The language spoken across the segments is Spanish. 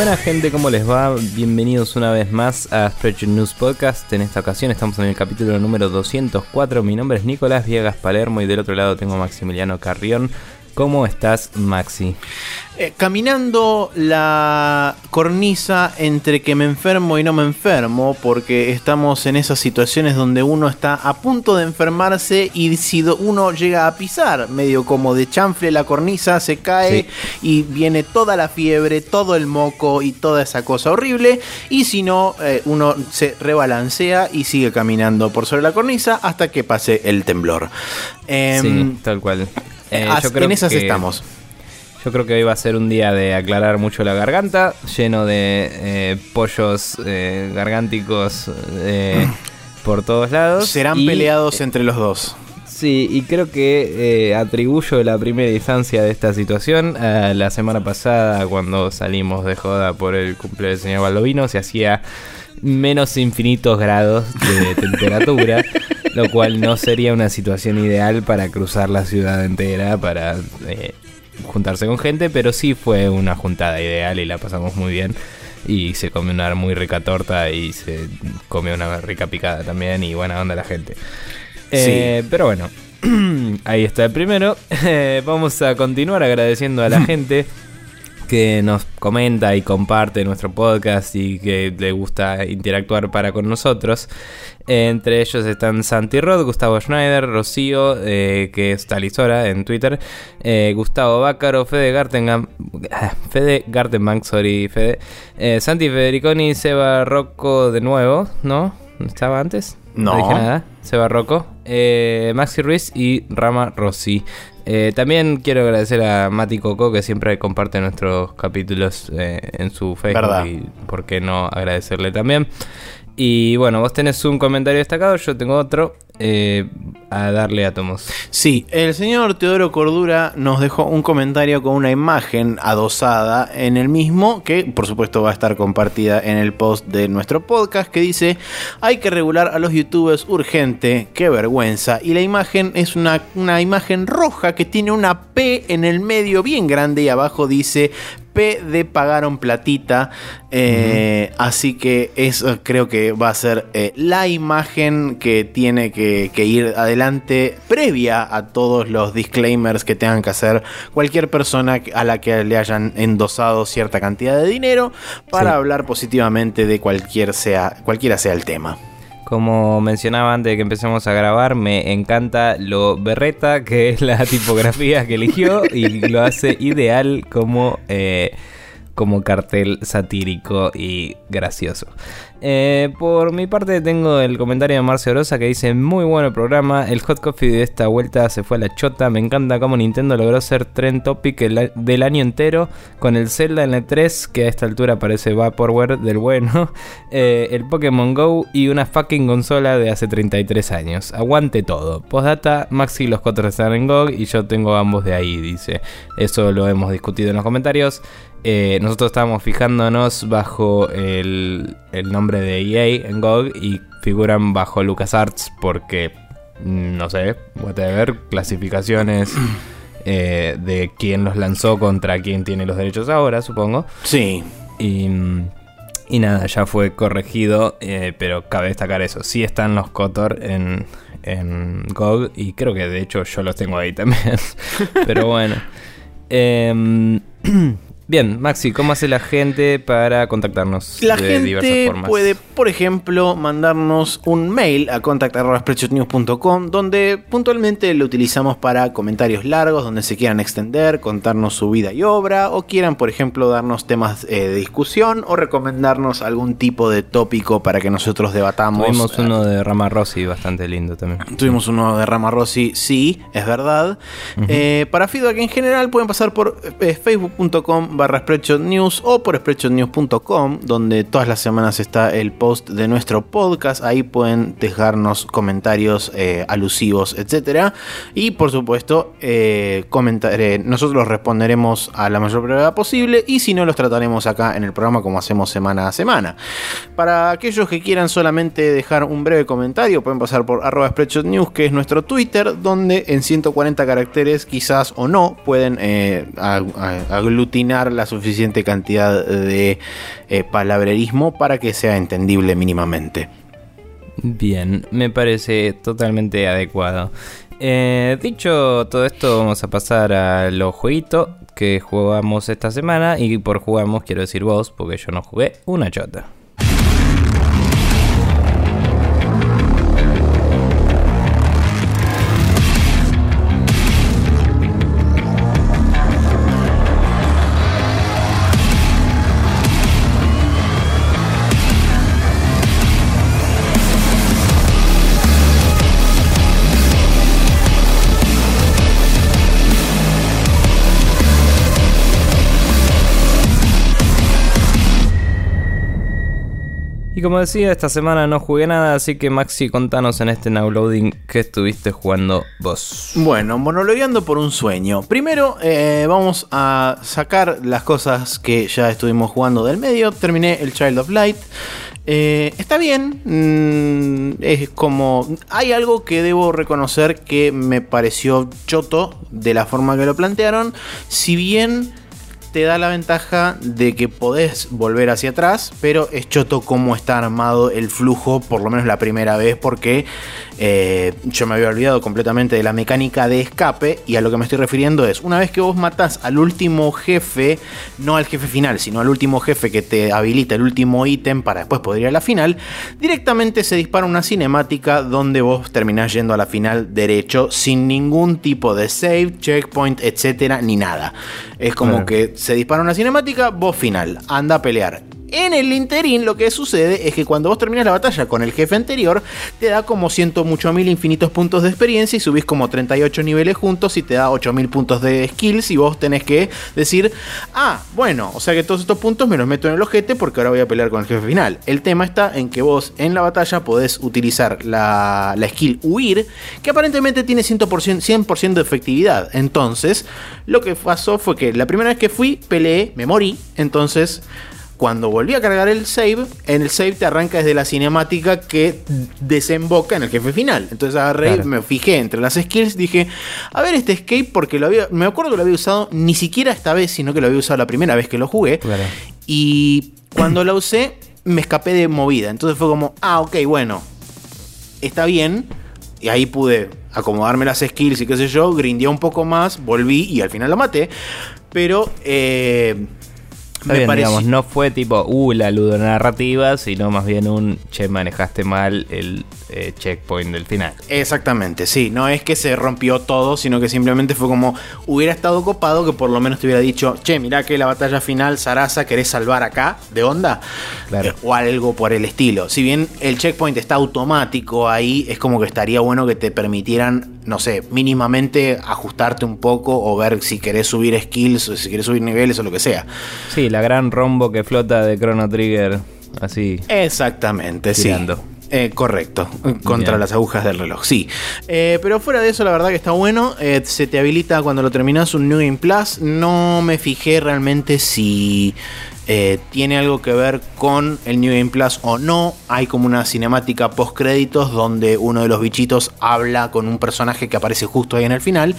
Buena gente, ¿cómo les va? Bienvenidos una vez más a Spreadshot News Podcast. En esta ocasión estamos en el capítulo número 204. Mi nombre es Nicolás Viegas Palermo y del otro lado tengo a Maximiliano Carrión. ¿Cómo estás, Maxi? Eh, caminando la cornisa entre que me enfermo y no me enfermo, porque estamos en esas situaciones donde uno está a punto de enfermarse y si uno llega a pisar, medio como de chanfle la cornisa, se cae y viene toda la fiebre, todo el moco y toda esa cosa horrible, y si no, eh, uno se rebalancea y sigue caminando por sobre la cornisa hasta que pase el temblor. sí, em, tal cual. Eh, en esas estamos. Yo creo que hoy va a ser un día de aclarar mucho la garganta, lleno de eh, pollos eh, gargánticos por todos lados. Serán peleados entre los dos. Sí, y creo que atribuyo la primera instancia de esta situación a la semana pasada cuando salimos de joda por el cumpleaños del señor Baldovino, se hacía menos infinitos grados de temperatura. lo cual no sería una situación ideal para cruzar la ciudad entera, para eh, juntarse con gente, pero sí fue una juntada ideal y la pasamos muy bien. Y se comió una muy rica torta y se comió una rica picada también y buena onda la gente. Eh, pero bueno, ahí está el primero. vamos a continuar agradeciendo a la gente que nos comenta y comparte nuestro podcast y que le gusta interactuar para con nosotros. Entre ellos están Santi Rod, Gustavo Schneider, Rocío, eh, que es talisora en Twitter, eh, Gustavo Bácaro, Fede Gartenbank, Fede Gartenbank, sorry, Fede, eh, Santi Federiconi, Seba Rocco de nuevo, ¿no? ¿Estaba antes? No. dije nada. Seba Rocco, Maxi Ruiz y Rama Rossi. Eh, también quiero agradecer a Mati Coco que siempre comparte nuestros capítulos eh, en su Facebook y por qué no agradecerle también. Y bueno, vos tenés un comentario destacado, yo tengo otro. Eh, a darle átomos. Sí, el señor Teodoro Cordura nos dejó un comentario con una imagen adosada en el mismo, que por supuesto va a estar compartida en el post de nuestro podcast, que dice, hay que regular a los youtubers urgente, qué vergüenza. Y la imagen es una, una imagen roja que tiene una P en el medio bien grande y abajo dice P de pagaron platita. Eh, así que eso creo que va a ser eh, la imagen que tiene que, ir adelante previa a todos los disclaimers que tengan que hacer cualquier persona a la que le hayan endosado cierta cantidad de dinero para hablar positivamente de cualquier sea, cualquiera sea el tema. Como mencionaba antes de que empecemos a grabar, me encanta lo berreta, que es la tipografía que eligió y lo hace ideal como, eh, como cartel satírico y gracioso. Eh, por mi parte tengo el comentario de Marcio Rosa que dice muy bueno el programa, el hot coffee de esta vuelta se fue a la chota, me encanta cómo Nintendo logró ser trend topic del año entero con el Zelda en el 3 que a esta altura parece Vaporware del bueno, eh, el Pokémon Go y una fucking consola de hace 33 años. Aguante todo. Postdata, Maxi los cuatro están en GOG y yo tengo ambos de ahí, dice. Eso lo hemos discutido en los comentarios. Eh, nosotros estábamos fijándonos bajo el, nombre de EA en GOG y figuran bajo LucasArts porque, mm, no sé, ver clasificaciones eh, de quién los lanzó contra quién tiene los derechos ahora, supongo. Sí. Y, y nada, ya fue corregido, eh, pero cabe destacar eso. Sí están los Kotor en, en GOG y creo que de hecho yo los tengo ahí también. pero bueno. Eh, Bien, Maxi, ¿cómo hace la gente para contactarnos? La gente puede, por ejemplo, mandarnos un mail a contact.spreadshotnews.com donde puntualmente lo utilizamos para comentarios largos, donde se quieran extender, contarnos su vida y obra, o quieran, por ejemplo, darnos temas eh, de discusión o recomendarnos algún tipo de tópico para que nosotros debatamos. Tuvimos uno de Rama Rossi bastante lindo también. Tuvimos uno de Rama Rossi, sí, es verdad. Eh, para feedback en general pueden pasar por eh, facebook.com barra News o por spreadshotnews.com, donde todas las semanas está el post de nuestro podcast. Ahí pueden dejarnos comentarios eh, alusivos, etcétera. Y por supuesto, eh, nosotros responderemos a la mayor brevedad posible. Y si no, los trataremos acá en el programa como hacemos semana a semana. Para aquellos que quieran solamente dejar un breve comentario, pueden pasar por arroba News, que es nuestro Twitter, donde en 140 caracteres, quizás o no, pueden eh, aglutinar la suficiente cantidad de eh, palabrerismo para que sea entendible mínimamente. Bien, me parece totalmente adecuado. Eh, dicho todo esto, vamos a pasar a los jueguitos que jugamos esta semana. Y por jugamos quiero decir vos, porque yo no jugué una chota. Y como decía, esta semana no jugué nada, así que Maxi, contanos en este now loading qué estuviste jugando vos. Bueno, monologueando por un sueño. Primero eh, vamos a sacar las cosas que ya estuvimos jugando del medio. Terminé el Child of Light. Eh, está bien, mm, es como... Hay algo que debo reconocer que me pareció choto de la forma que lo plantearon. Si bien te da la ventaja de que podés volver hacia atrás, pero es choto cómo está armado el flujo, por lo menos la primera vez, porque eh, yo me había olvidado completamente de la mecánica de escape y a lo que me estoy refiriendo es, una vez que vos matás al último jefe, no al jefe final, sino al último jefe que te habilita el último ítem para después poder ir a la final, directamente se dispara una cinemática donde vos terminás yendo a la final derecho sin ningún tipo de save, checkpoint, etcétera, ni nada. Es como que se dispara una cinemática, vos final, anda a pelear. En el interín lo que sucede es que cuando vos terminas la batalla con el jefe anterior, te da como 108 mil infinitos puntos de experiencia y subís como 38 niveles juntos y te da 8000 puntos de skills y vos tenés que decir, ah, bueno, o sea que todos estos puntos me los meto en el ojete porque ahora voy a pelear con el jefe final. El tema está en que vos en la batalla podés utilizar la, la skill huir, que aparentemente tiene 100%, 100 de efectividad. Entonces, lo que pasó fue que la primera vez que fui, peleé, me morí, entonces cuando volví a cargar el save, en el save te arranca desde la cinemática que desemboca en el jefe final. Entonces agarré, y me fijé entre las skills, dije, a ver este escape porque lo había, me acuerdo que lo había usado ni siquiera esta vez, sino que lo había usado la primera vez que lo jugué. Y cuando lo usé, me escapé de movida. Entonces fue como, ah, ok, bueno, está bien. Y ahí pude acomodarme las skills y qué sé yo, grindé un poco más, volví y al final lo maté. Pero eh, digamos, no fue tipo, uh, la ludonarrativa, sino más bien un, che, manejaste mal el eh, checkpoint del final. Exactamente, sí, no es que se rompió todo, sino que simplemente fue como, hubiera estado copado que por lo menos te hubiera dicho, che, mirá que la batalla final, Sarasa, querés salvar acá, de onda, claro. Eh, o algo por el estilo. Si bien el checkpoint está automático ahí, es como que estaría bueno que te permitieran, no sé, mínimamente ajustarte un poco o ver si querés subir skills o si querés subir niveles o lo que sea. Sí, la gran rombo que flota de Chrono Trigger. Así. Exactamente, sí. Eh, correcto, contra las agujas del reloj, sí. Eh, pero fuera de eso, la verdad que está bueno. Eh, se te habilita cuando lo terminas un New Game Plus. No me fijé realmente si tiene algo que ver con el New Game Plus o no. Hay como una cinemática post créditos donde uno de los bichitos habla con un personaje que aparece justo ahí en el final.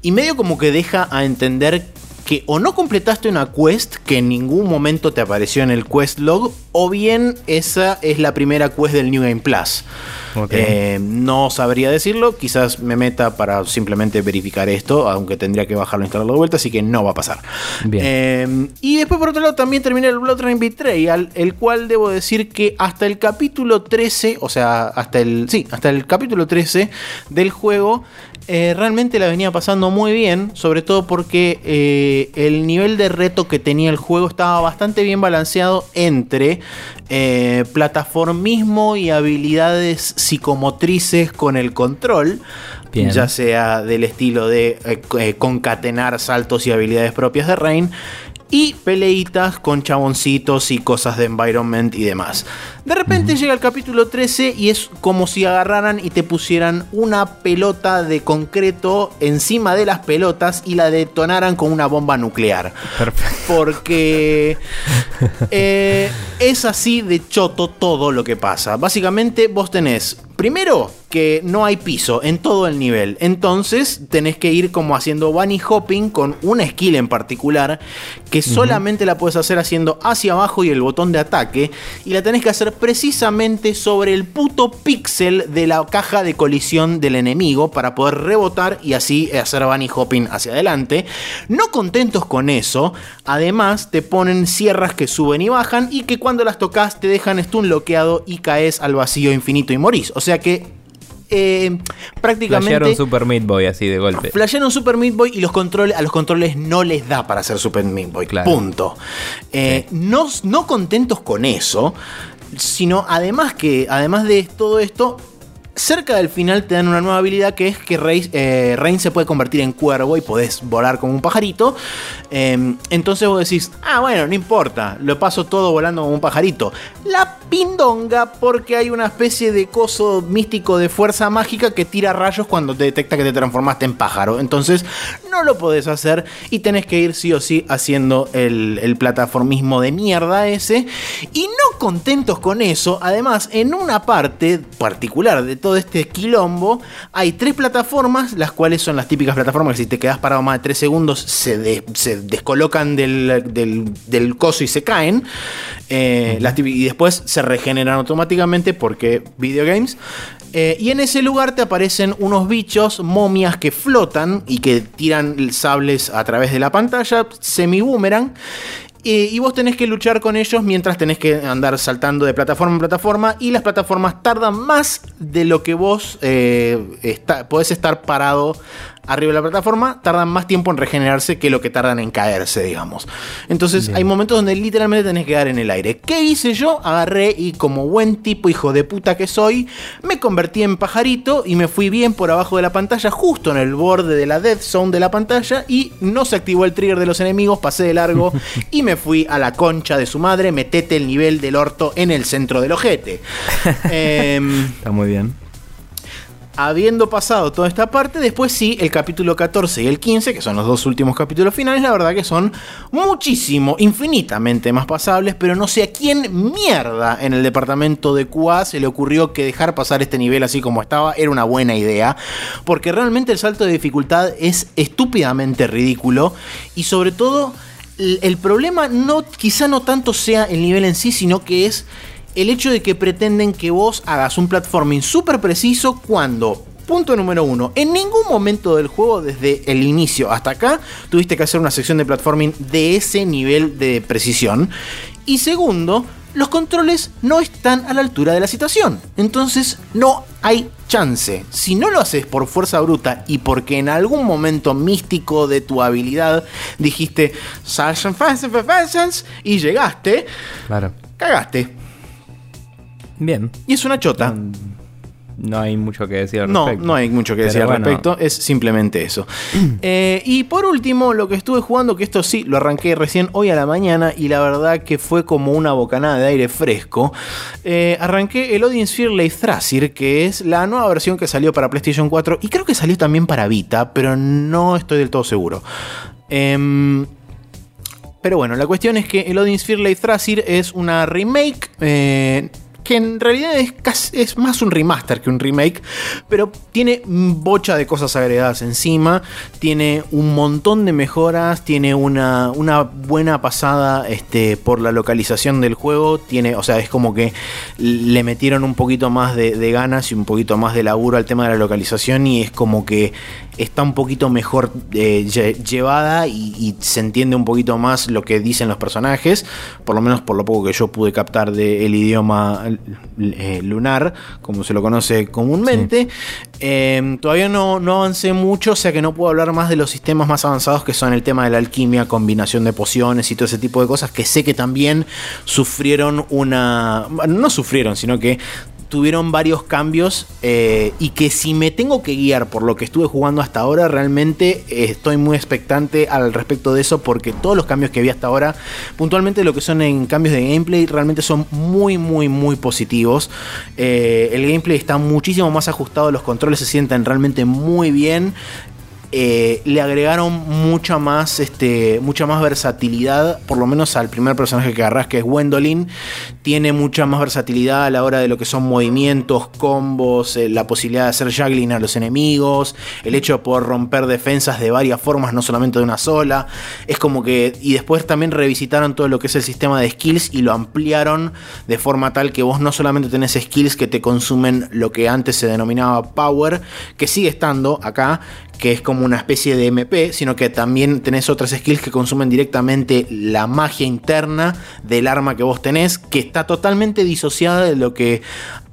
Y medio como que deja a entender que o no completaste una quest que en ningún momento te apareció en el quest log, o bien esa es la primera quest del New Game Plus. Eh, no sabría decirlo, quizás me meta para simplemente verificar esto, aunque tendría que bajarlo e instalarlo de vuelta, así que no va a pasar. Eh, y después por otro lado también terminé el Blood Rain Betrayal, el cual debo decir que hasta el capítulo 13, o sea, hasta el, sí, hasta el capítulo 13 del juego, eh, realmente la venía pasando muy bien, sobre todo porque eh, el nivel de reto que tenía el juego estaba bastante bien balanceado entre eh, plataformismo y habilidades psicomotrices con el control, ya sea del estilo de concatenar saltos y habilidades propias de Rain y peleitas con chaboncitos y cosas de environment y demás. De repente llega el capítulo 13 y es como si agarraran y te pusieran una pelota de concreto encima de las pelotas y la detonaran con una bomba nuclear. Perfecto. Porque eh, es así de choto todo lo que pasa. Básicamente vos tenés, primero, que no hay piso en todo el nivel. Entonces tenés que ir como haciendo bunny hopping con una skill en particular que solamente la puedes hacer haciendo hacia abajo y el botón de ataque. Y la tenés que hacer precisamente sobre el puto píxel de la caja de colisión del enemigo para poder rebotar y así hacer bunny hopping hacia adelante. No contentos con eso, además te ponen sierras que suben y bajan y que cuando las tocas te dejan stun bloqueado y caes al vacío infinito y morís. O sea que eh, prácticamente. Flashearon Super Meat Boy así de golpe. Flashearon Super Meat Boy y los controles, a los controles no les da para hacer Super Meat Boy. Claro. Punto. Eh, no, no contentos con eso, sino además que, además de todo esto, cerca del final te dan una nueva habilidad que es que Rey, eh, Rain se puede convertir en cuervo y podés volar como un pajarito. Eh, entonces vos decís, ah, bueno, no importa, lo paso todo volando como un pajarito. La pindonga porque hay una especie de coso místico de fuerza mágica que tira rayos cuando te detecta que te transformaste en pájaro. Entonces no lo podés hacer y tenés que ir sí o sí haciendo el, el plataformismo de mierda ese. Y no contentos con eso, además en una parte particular de todo este quilombo, hay tres plataformas, las cuales son las típicas plataformas que si te quedas parado más de tres segundos se, de- se descolocan del, del- coso y se caen. Eh, y después se regeneran automáticamente porque videogames. Eh, y en ese lugar te aparecen unos bichos, momias que flotan y que tiran sables a través de la pantalla, semi-boomerang. Eh, y vos tenés que luchar con ellos mientras tenés que andar saltando de plataforma en plataforma. Y las plataformas tardan más de lo que vos eh, está- podés estar parado arriba de la plataforma. Tardan más tiempo en regenerarse que lo que tardan en caerse, digamos. Entonces hay momentos donde literalmente tenés que dar en el aire. ¿Qué hice yo? Agarré y como buen tipo hijo de puta que soy, me convertí en pajarito y me fui bien por abajo de la pantalla, justo en el borde de la death zone de la pantalla. Y no se activó el trigger de los enemigos, pasé de largo y me fui a la concha de su madre, metete el nivel del orto en el centro del ojete. Em, Está muy bien. Habiendo pasado toda esta parte, después sí, el capítulo 14 y el 15, que son los dos últimos capítulos finales, la verdad que son muchísimo, infinitamente más pasables, pero no sé a quién mierda en el departamento de QA se le ocurrió que dejar pasar este nivel así como estaba era una buena idea, porque realmente el salto de dificultad es estúpidamente ridículo y sobre todo el problema no quizá no tanto sea el nivel en sí, sino que es el hecho de que pretenden que vos hagas un platforming súper preciso cuando, punto número uno, en ningún momento del juego, desde el inicio hasta acá, tuviste que hacer una sección de platforming de ese nivel de precisión. Y segundo, los controles no están a la altura de la situación. Entonces no hay chance. Si no lo haces por fuerza bruta y porque en algún momento místico de tu habilidad dijiste "Sasha Fast and Fast", y llegaste, Claro. cagaste. Bien. Y es una chota. No hay mucho que decir al No, respecto. no hay mucho que Pero decir al bueno, respecto, es simplemente eso. Eh, y por último, lo que estuve jugando, que esto sí, lo arranqué recién hoy a la mañana y la verdad que fue como una bocanada de aire fresco. Eh, arranqué el Odin Sphere Thrasir, que es la nueva versión que salió para PlayStation 4 y creo que salió también para Vita, pero no estoy del todo seguro. Em, pero bueno, la cuestión es que el Odin Sphere Thrasir es una remake. Que en realidad es, casi- es más un remaster que un remake, pero tiene bocha de cosas agregadas encima, tiene un montón de mejoras, tiene una, una buena pasada este, por la localización del juego, tiene, o sea, es como que le metieron un poquito más de, de ganas y un poquito más de laburo al tema de la localización y es como que está un poquito mejor eh, lle- llevada y, y se entiende un poquito más lo que dicen los personajes, por lo menos por lo poco que yo pude captar del idioma eh, lunar, como se lo conoce comúnmente. Eh, todavía no, no avancé mucho, o sea que no puedo hablar más de los sistemas más avanzados que son el tema de la alquimia, combinación de pociones y todo ese tipo de cosas que sé que también sufrieron una... bueno, No sufrieron, sino que tuvieron varios cambios eh, y que si me tengo que guiar por lo que estuve jugando hasta ahora, realmente eh, estoy muy expectante al respecto de eso porque todos los cambios que vi hasta ahora, puntualmente lo que son en cambios de gameplay, realmente son muy, muy, muy positivos. Eh, el gameplay está muchísimo más ajustado, los controles se sienten realmente muy bien. Eh, le agregaron mucha más, este, mucha más versatilidad, por lo menos al primer personaje que agarras, que es Gwendolyn. Tiene mucha más versatilidad a la hora de lo que son movimientos, combos, eh, la posibilidad de hacer juggling a los enemigos, el hecho de poder romper defensas de varias formas, no solamente de una sola. Es como que. Y después también revisitaron todo lo que es el sistema de skills y lo ampliaron de forma tal que vos no solamente tenés skills que te consumen lo que antes se denominaba power, que sigue estando acá, que es como una especie de MP, sino que también tenés otras skills que consumen directamente la magia interna del arma que vos tenés, que está totalmente disociada de lo que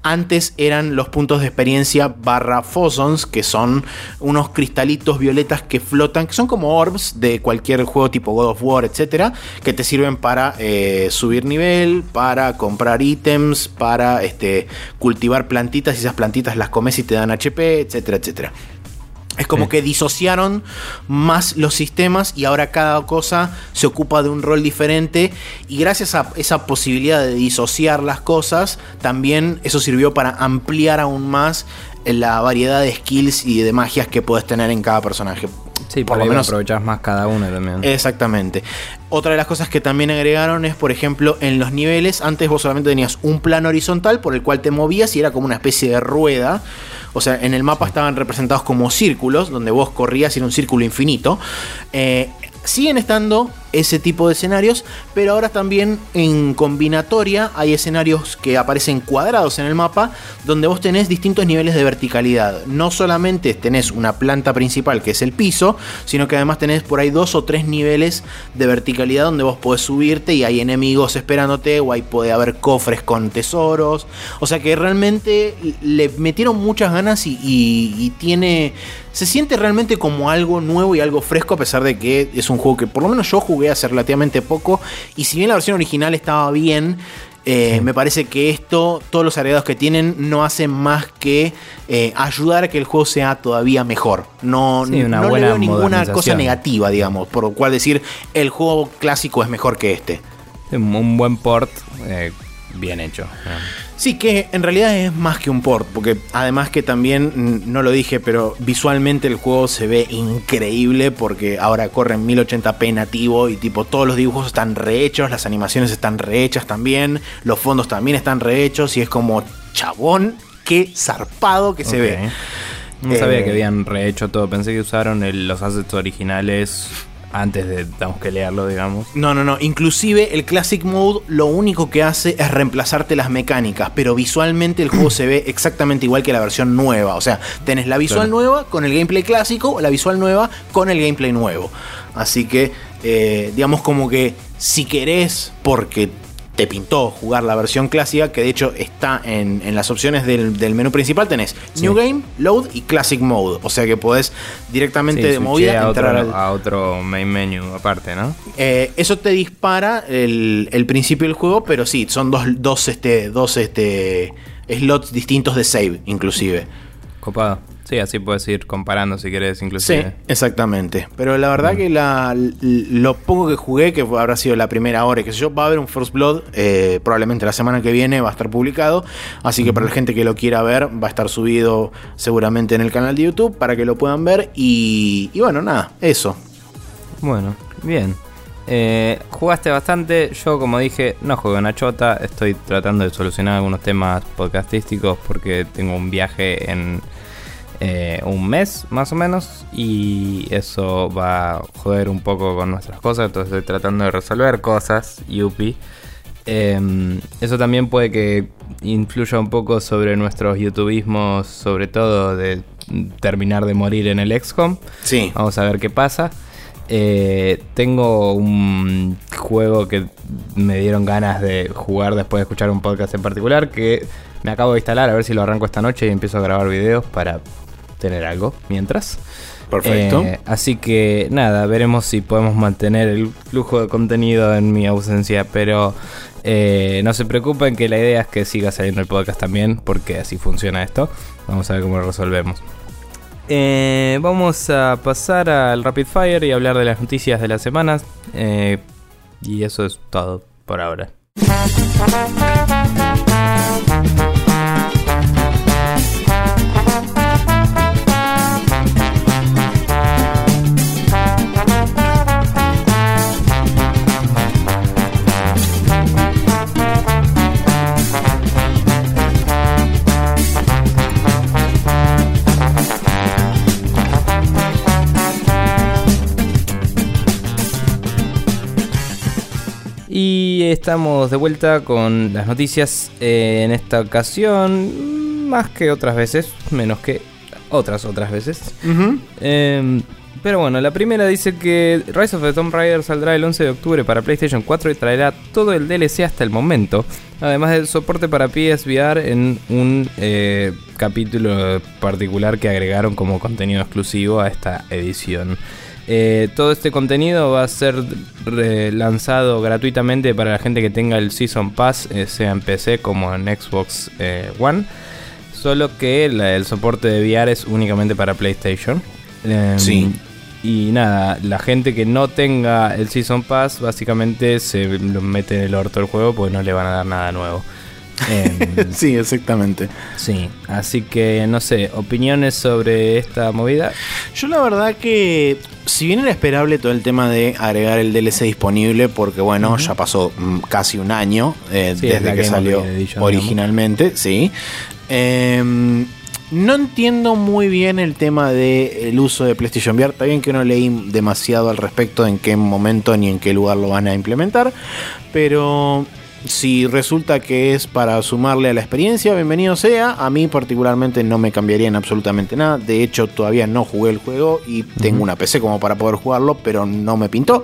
antes eran los puntos de experiencia barra fosons, que son unos cristalitos violetas que flotan, que son como orbs de cualquier juego tipo God of War, etcétera, que te sirven para eh, subir nivel, para comprar ítems, para este, cultivar plantitas y esas plantitas las comes y te dan HP, etcétera, etcétera. Es como que disociaron más los sistemas y ahora cada cosa se ocupa de un rol diferente y gracias a esa posibilidad de disociar las cosas, también eso sirvió para ampliar aún más la variedad de skills y de magias que puedes tener en cada personaje. Sí, por, lo menos aprovechas más cada uno también. Exactamente. Otra de las cosas que también agregaron es, por ejemplo, en los niveles, antes vos solamente tenías un plano horizontal por el cual te movías y era como una especie de rueda. O sea, en el mapa estaban representados como círculos, donde vos corrías y era un círculo infinito. Eh, siguen estando ese tipo de escenarios, pero ahora también en combinatoria hay escenarios que aparecen cuadrados en el mapa donde vos tenés distintos niveles de verticalidad. No solamente tenés una planta principal que es el piso, sino que además tenés por ahí dos o tres niveles de verticalidad donde vos podés subirte y hay enemigos esperándote o ahí puede haber cofres con tesoros. O sea que realmente le metieron muchas ganas y, tiene... Se siente realmente como algo nuevo y algo fresco a pesar de que es un juego que por lo menos yo jugué hace relativamente poco. Y si bien la versión original estaba bien, eh, me parece que esto, todos los agregados que tienen, no hacen más que eh, ayudar a que el juego sea todavía mejor. No, no le veo ninguna cosa negativa, digamos, por lo cual decir el juego clásico es mejor que este. Un buen port eh, bien hecho. Sí, que en realidad es más que un port, porque además que también, no lo dije, pero visualmente el juego se ve increíble porque ahora corre en 1080p nativo y tipo todos los dibujos están rehechos, las animaciones están rehechas también, los fondos también están rehechos y es como chabón, qué zarpado que se ve. No sabía eh, que habían rehecho todo, pensé que usaron los assets originales antes de tenemos que leerlo, digamos. No, no, no. Inclusive el Classic Mode lo único que hace es reemplazarte las mecánicas, pero visualmente el juego se ve exactamente igual que la versión nueva. O sea, tenés la visual nueva con el gameplay clásico, o la visual nueva con el gameplay nuevo. Así que, eh, digamos como que si querés, porque te pintó jugar la versión clásica, que de hecho está en, las opciones del, menú principal, tenés New Game, Load y Classic Mode. O sea que podés directamente de movida a entrar otro, a otro main menu aparte, ¿no? Eh, eso te dispara el, principio del juego, pero sí, son dos, dos, este, dos este, slots distintos de save, inclusive. Copado. Sí, así puedes ir comparando si querés, inclusive. Sí, exactamente. Pero la verdad que la, lo poco que jugué, que habrá sido la primera hora, que sé yo, va a haber un First Blood, eh, probablemente la semana que viene va a estar publicado. Así que para la gente que lo quiera ver, va a estar subido seguramente en el canal de YouTube para que lo puedan ver. Y, bueno, nada, eso. Bueno, bien. Eh, jugaste bastante, yo como dije no juego en chota, estoy tratando de solucionar algunos temas podcastísticos porque tengo un viaje en eh, un mes más o menos y eso va a joder un poco con nuestras cosas, entonces estoy tratando de resolver cosas, yupi. Em, eso también puede que influya un poco sobre nuestros youtubismos, sobre todo de terminar de morir en el XCOM. Sí. Vamos a ver qué pasa. Eh, tengo un juego que me dieron ganas de jugar después de escuchar un podcast en particular que me acabo de instalar a ver si lo arranco esta noche y empiezo a grabar videos para tener algo mientras. Perfecto. Eh, así que nada, veremos si podemos mantener el flujo de contenido en mi ausencia, pero eh, no se preocupen que la idea es que siga saliendo el podcast también, porque así funciona esto. Vamos a ver cómo lo resolvemos. Eh, vamos a pasar al Rapid Fire y hablar de las noticias de las semanas. y eso es todo por ahora. Estamos de vuelta con las noticias eh, en esta ocasión, más que otras veces, menos que otras otras veces. Em, pero bueno, la primera dice que Rise of the Tomb Raider saldrá el 11 de octubre para PlayStation 4 y traerá todo el DLC hasta el momento, además del soporte para PSVR en un eh, capítulo particular que agregaron como contenido exclusivo a esta edición. Eh, todo este contenido va a ser lanzado gratuitamente para la gente que tenga el Season Pass, eh, sea en PC como en Xbox One. Solo que el soporte de VR es únicamente para PlayStation. Em, sí. Y nada, la gente que no tenga el Season Pass básicamente se lo mete en el orto del juego porque no le van a dar nada nuevo. Em, sí, exactamente. Sí, así que no sé, opiniones sobre esta movida. Yo la verdad que, si bien era esperable todo el tema de agregar el DLC disponible, porque bueno, ya pasó mm, casi un año eh, desde que salió originalmente, sí. Eh, no entiendo muy bien el tema del uso de PlayStation VR. Está bien que no leí demasiado al respecto en qué momento ni en qué lugar lo van a implementar. Pero si resulta que es para sumarle a la experiencia, bienvenido sea. A mí particularmente no me cambiaría en absolutamente nada. De hecho, todavía no jugué el juego y tengo una PC como para poder jugarlo, pero no me pintó.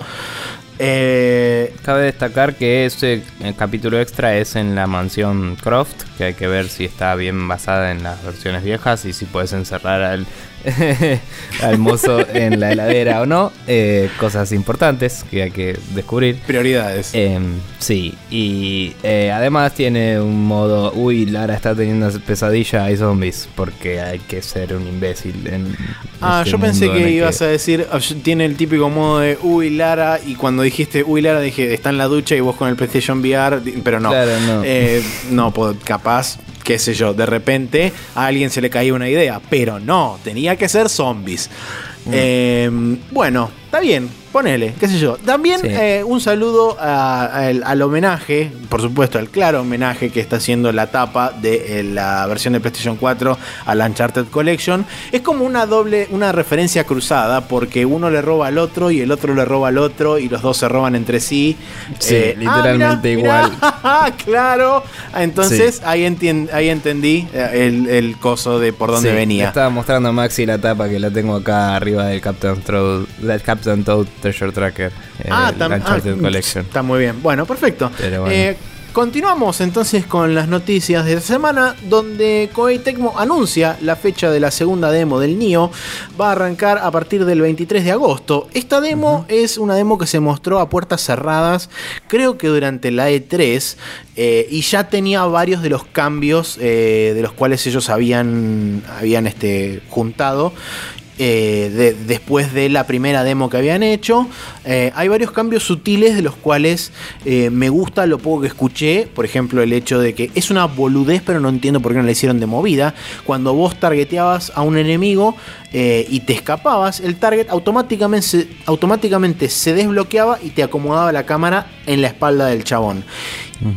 Eh, Cabe destacar que ese eh, capítulo extra es en la mansión Croft, que hay que ver si está bien basada en las versiones viejas y si puedes encerrar al, al mozo en la heladera o no. Eh, cosas importantes que hay que descubrir. Prioridades. Em, sí, y eh, además tiene un modo, uy, Lara está teniendo pesadilla, hay zombies, porque hay que ser un imbécil. En ah, este yo pensé que ibas a decir, ah, tiene el típico modo de, uy, Lara, y cuando dijiste, uy, Lara, dije, está en la ducha y vos con el PlayStation VR, pero no. Claro, no. Eh, no, capaz qué sé yo, de repente a alguien se le caía una idea, pero no, tenía que ser zombies. Mm. Em, bueno, está bien, ponele, qué sé yo. También eh, un saludo al homenaje, por supuesto, al claro homenaje que está haciendo la tapa de eh, la versión de PlayStation 4 a la Uncharted Collection. Es como una doble, una referencia cruzada, porque uno le roba al otro y el otro le roba al otro y los dos se roban entre sí. Sí, eh, literalmente igual. claro. Entonces ahí, ahí entendí el, coso de por dónde venía. Estaba mostrando a Maxi la tapa que la tengo acá arriba del Captain Toad, del Captain Toad Treasure Tracker. Eh, ah, también. Ah, Collection. Está muy bien. Bueno, perfecto. Eh, continuamos entonces con las noticias de la semana, donde Koei Tecmo anuncia la fecha de la segunda demo del NIO. Va a arrancar a partir del 23 de agosto. Esta demo es una demo que se mostró a puertas cerradas, creo que durante la E3, eh, y ya tenía varios de los cambios de los cuales ellos habían, habían este, juntado. Eh, después de la primera demo que habían hecho. Eh, hay varios cambios sutiles de los cuales eh, me gusta lo poco que escuché. Por ejemplo, el hecho de que es una boludez, pero no entiendo por qué no la hicieron de movida. Cuando vos targeteabas a un enemigo y te escapabas, el target automáticamente automáticamente se desbloqueaba y te acomodaba la cámara en la espalda del chabón.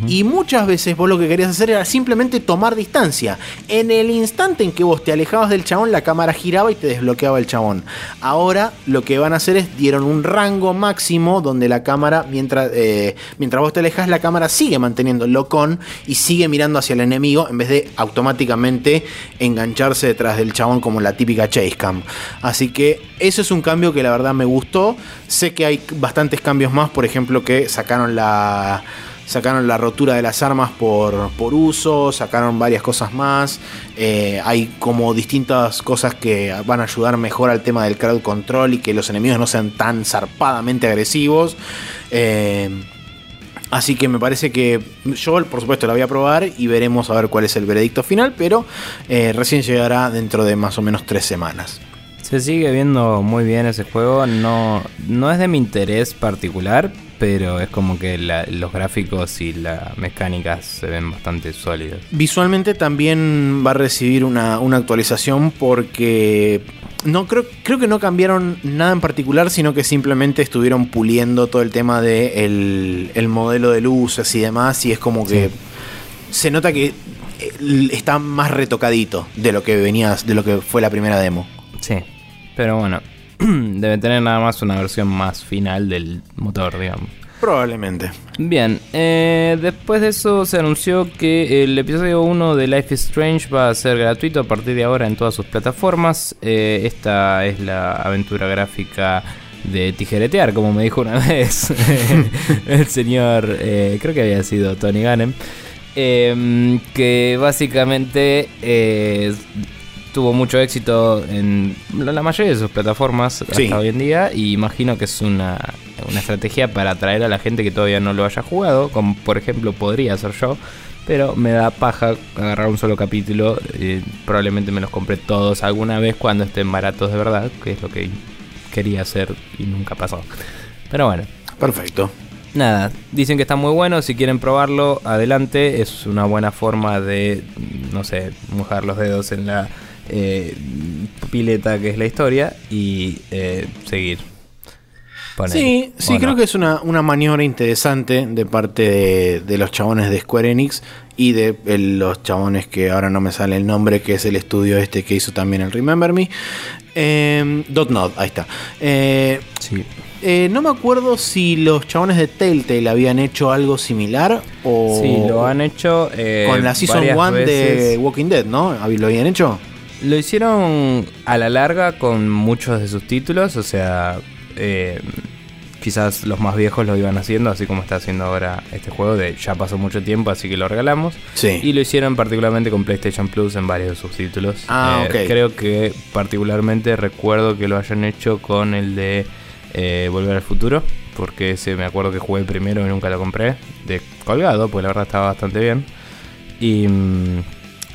Y muchas veces vos lo que querías hacer era simplemente tomar distancia. En el instante en que vos te alejabas del chabón, la cámara giraba y te desbloqueaba el chabón. Ahora lo que van a hacer es dieron un rango máximo donde la cámara, mientras, eh, mientras vos te alejas, la cámara sigue manteniendo el lock-on y sigue mirando hacia el enemigo en vez de automáticamente engancharse detrás del chabón como la típica chase Así que eso es un cambio que la verdad me gustó. Sé que hay bastantes cambios más, por ejemplo, que sacaron la sacaron la rotura de las armas por, por uso, sacaron varias cosas más. Eh, hay como distintas cosas que van a ayudar mejor al tema del crowd control y que los enemigos no sean tan zarpadamente agresivos. Eh, así que me parece que yo, por supuesto, la voy a probar y veremos a ver cuál es el veredicto final, pero eh, recién llegará dentro de más o menos tres semanas. Se sigue viendo muy bien ese juego, no, no es de mi interés particular, pero es como que los gráficos y las mecánicas se ven bastante sólidos. Visualmente también va a recibir una, actualización porque no creo, creo que no cambiaron nada en particular, sino que simplemente estuvieron puliendo todo el tema de el, modelo de luces y demás, y es como que se nota que eh, está más retocadito de lo que venías, de lo que fue la primera demo. Sí, pero bueno, debe tener nada más una versión más final del motor, digamos. Probablemente. Bien, eh, después de eso se anunció que el episodio 1 de Life is Strange va a ser gratuito a partir de ahora en todas sus plataformas. Eh, esta es la aventura gráfica de tijeretear, como me dijo una vez el señor, eh, creo que había sido Tony Gannem, em, que básicamente tuvo mucho éxito en la mayoría de sus plataformas hasta hoy en día y imagino que es una, una estrategia para atraer a la gente que todavía no lo haya jugado, como por ejemplo podría ser yo. Pero me da paja agarrar un solo capítulo. y probablemente me los compré todos alguna vez cuando estén baratos de verdad, que es lo que quería hacer y nunca pasó. Pero bueno. Perfecto. Nada, dicen que está muy bueno, si quieren probarlo, adelante, es una buena forma de, no sé, mojar los dedos en la eh, pileta que es la historia y eh, seguir. sí, sí, creo que es una, maniobra interesante de parte de, de, los chabones de Square Enix y de los chabones que ahora no me sale el nombre, que es el estudio este que hizo también el Remember Me. Eh, Dot ahí está. Eh, sí. Eh, no me acuerdo si los chabones de Telltale habían hecho algo similar o. Sí, lo han hecho. Eh, con la Season 1 de Walking Dead, ¿no? ¿Lo habían hecho? Lo hicieron a la larga con muchos de sus títulos, o sea. Eh, quizás los más viejos lo iban haciendo, así como está haciendo ahora este juego de ya pasó mucho tiempo, así que lo regalamos. Sí. Y lo hicieron particularmente con PlayStation Plus en varios de sus títulos. Ah, eh, Creo que particularmente recuerdo que lo hayan hecho con el de eh, Volver al Futuro, porque ese me acuerdo que jugué primero y nunca lo compré, de colgado, pues la verdad estaba bastante bien. Y mm,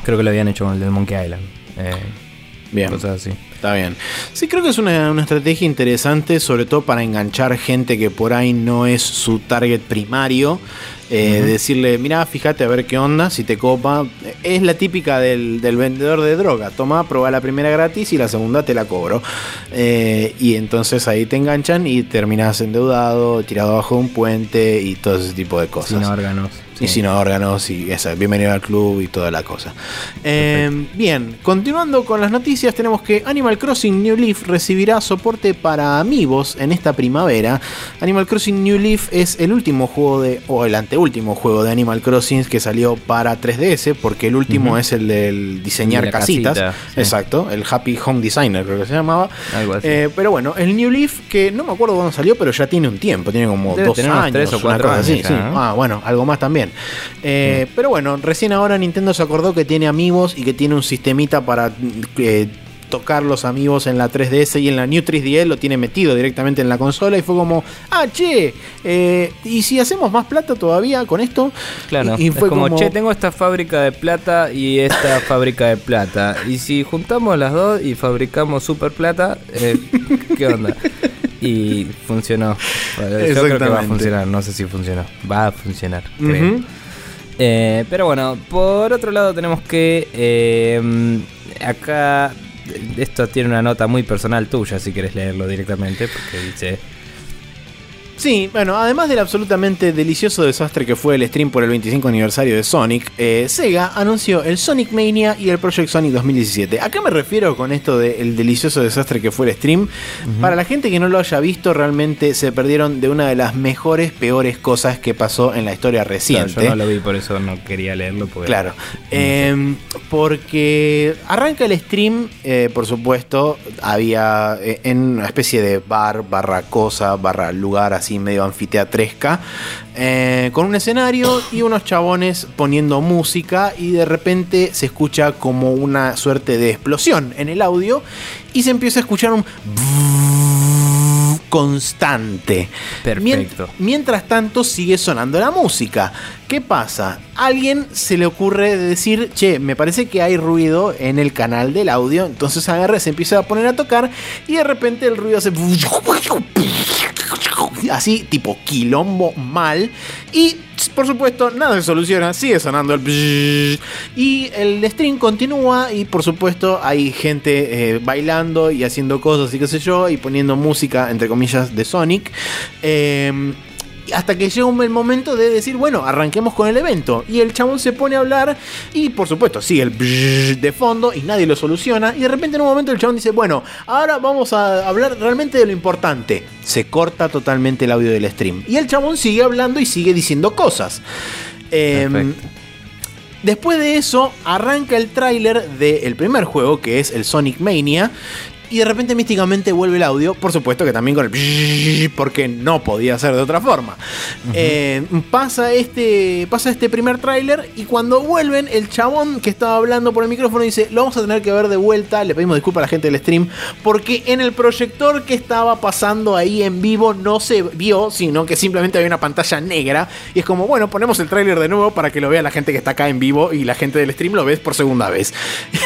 creo que lo habían hecho con el de Monkey Island. Eh, bien. Cosas así. Está bien. Sí, creo que es una, estrategia interesante, sobre todo para enganchar gente que por ahí no es su target primario. Eh, decirle, mira, fíjate a ver qué onda, si te copa. Es la típica del, vendedor de droga. Toma, prueba la primera gratis y la segunda te la cobro. Eh, y entonces ahí te enganchan y terminas endeudado, tirado abajo de un puente y todo ese tipo de cosas. Sin órganos. Y sin órganos y esa, bienvenido al club y toda la cosa. Eh, bien, continuando con las noticias, tenemos que Animal Crossing New Leaf recibirá soporte para amigos en esta primavera. Animal Crossing New Leaf es el último juego de, o el anteúltimo juego de Animal Crossing que salió para 3DS, porque el último es el del diseñar casitas. Exacto, el Happy Home Designer creo que se llamaba. Eh, pero bueno, el New Leaf, que no me acuerdo cuándo salió, pero ya tiene un tiempo, tiene como dos años. Tres o cuatro años. Ah, bueno, algo más también. Eh, pero bueno, recién ahora Nintendo se acordó que tiene amigos y que tiene un sistemita para eh, tocar los amigos en la 3DS y en la New 3DS lo tiene metido directamente en la consola y fue como, ah, che, eh, ¿y si hacemos más plata todavía con esto? Claro, y, fue como, che, tengo esta fábrica de plata y esta fábrica de plata. Y si juntamos las dos y fabricamos super plata, ¿qué onda? Y funcionó. Yo creo que va a funcionar, no sé si funcionó. Va a funcionar, creo. Eh, pero bueno, por otro lado tenemos que eh, acá esto tiene una nota muy personal tuya si quieres leerlo directamente porque dice Sí, bueno, además del absolutamente delicioso desastre que fue el stream por el 25 aniversario de Sonic, eh, Sega anunció el Sonic Mania y el Project Sonic 2017. ¿A qué me refiero con esto del delicioso desastre que fue el stream? Para la gente que no lo haya visto, realmente se perdieron de una de las mejores, peores cosas que pasó en la historia reciente. yo no lo vi, por eso no quería leerlo. Claro, em, porque arranca el stream, eh, por supuesto, había eh, en una especie de bar, barra cosa, barra lugar, así medio anfiteatresca, eh, con un escenario y unos chabones poniendo música y de repente se escucha como una suerte de explosión en el audio y se empieza a escuchar un constante. Perfecto. Mientras tanto sigue sonando la música. ¿Qué pasa? alguien se le ocurre decir, che, me parece que hay ruido en el canal del audio. Entonces agarra, se empieza a poner a tocar y de repente el ruido se... Así, tipo quilombo mal. Y por supuesto, nada se soluciona, sigue sonando el... Y el stream continúa y por supuesto hay gente eh, bailando y haciendo cosas y qué sé yo, y poniendo música, entre comillas, de Sonic. Eh, hasta que llega el momento de decir, bueno, arranquemos con el evento. Y el chabón se pone a hablar y por supuesto sigue el de fondo y nadie lo soluciona. Y de repente en un momento el chabón dice, bueno, ahora vamos a hablar realmente de lo importante. Se corta totalmente el audio del stream. Y el chabón sigue hablando y sigue diciendo cosas. Em, después de eso, arranca el tráiler del primer juego, que es el Sonic Mania y de repente místicamente vuelve el audio, por supuesto que también con el porque no podía ser de otra forma. Eh, pasa, este, pasa este primer tráiler y cuando vuelven, el chabón que estaba hablando por el micrófono dice, lo vamos a tener que ver de vuelta, le pedimos disculpas a la gente del stream, porque en el proyector que estaba pasando ahí en vivo no se vio, sino que simplemente había una pantalla negra y es como, bueno, ponemos el tráiler de nuevo para que lo vea la gente que está acá en vivo y la gente del stream lo ve por segunda vez.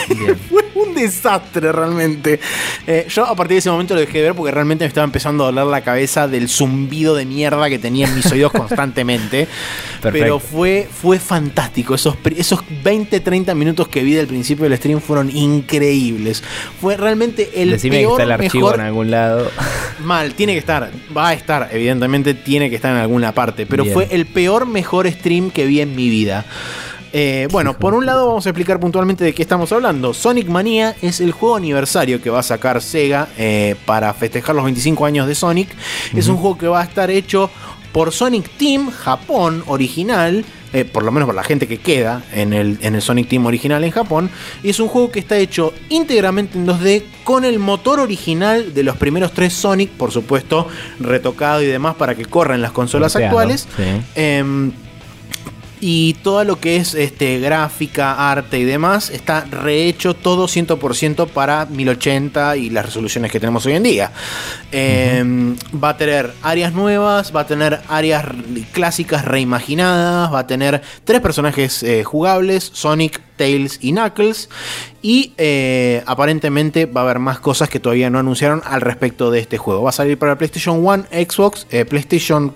un desastre realmente. Eh, yo a partir de ese momento lo dejé de ver porque realmente me estaba empezando a doler la cabeza del zumbido de mierda que tenía en mis oídos constantemente. Pero fue, fue fantástico. Esos, esos 20, 30 minutos que vi del principio del stream fueron increíbles. Fue realmente el Decime peor, que está el archivo en algún lado. Mal, tiene que estar. Va a estar, evidentemente tiene que estar en alguna parte. Pero fue el peor, mejor stream que vi en mi vida. Eh, bueno, por un lado vamos a explicar puntualmente de qué estamos hablando. Sonic Mania es el juego aniversario que va a sacar Sega eh, para festejar los 25 años de Sonic. Es un juego que va a estar hecho por Sonic Team Japón original. Eh, por lo menos por la gente que queda en el, en el Sonic Team original en Japón. Y es un juego que está hecho íntegramente en 2D con el motor original de los primeros tres Sonic, por supuesto, retocado y demás para que corran las consolas actuales. Em, y todo lo que es este, gráfica, arte y demás está rehecho todo 100% para 1080 y las resoluciones que tenemos hoy en día. Em, va a tener áreas nuevas, va a tener áreas clásicas reimaginadas, va a tener tres personajes eh, jugables, Sonic, Tails y Knuckles. Y eh, aparentemente va a haber más cosas que todavía no anunciaron al respecto de este juego. Va a salir para PlayStation 1, Xbox, eh, PlayStation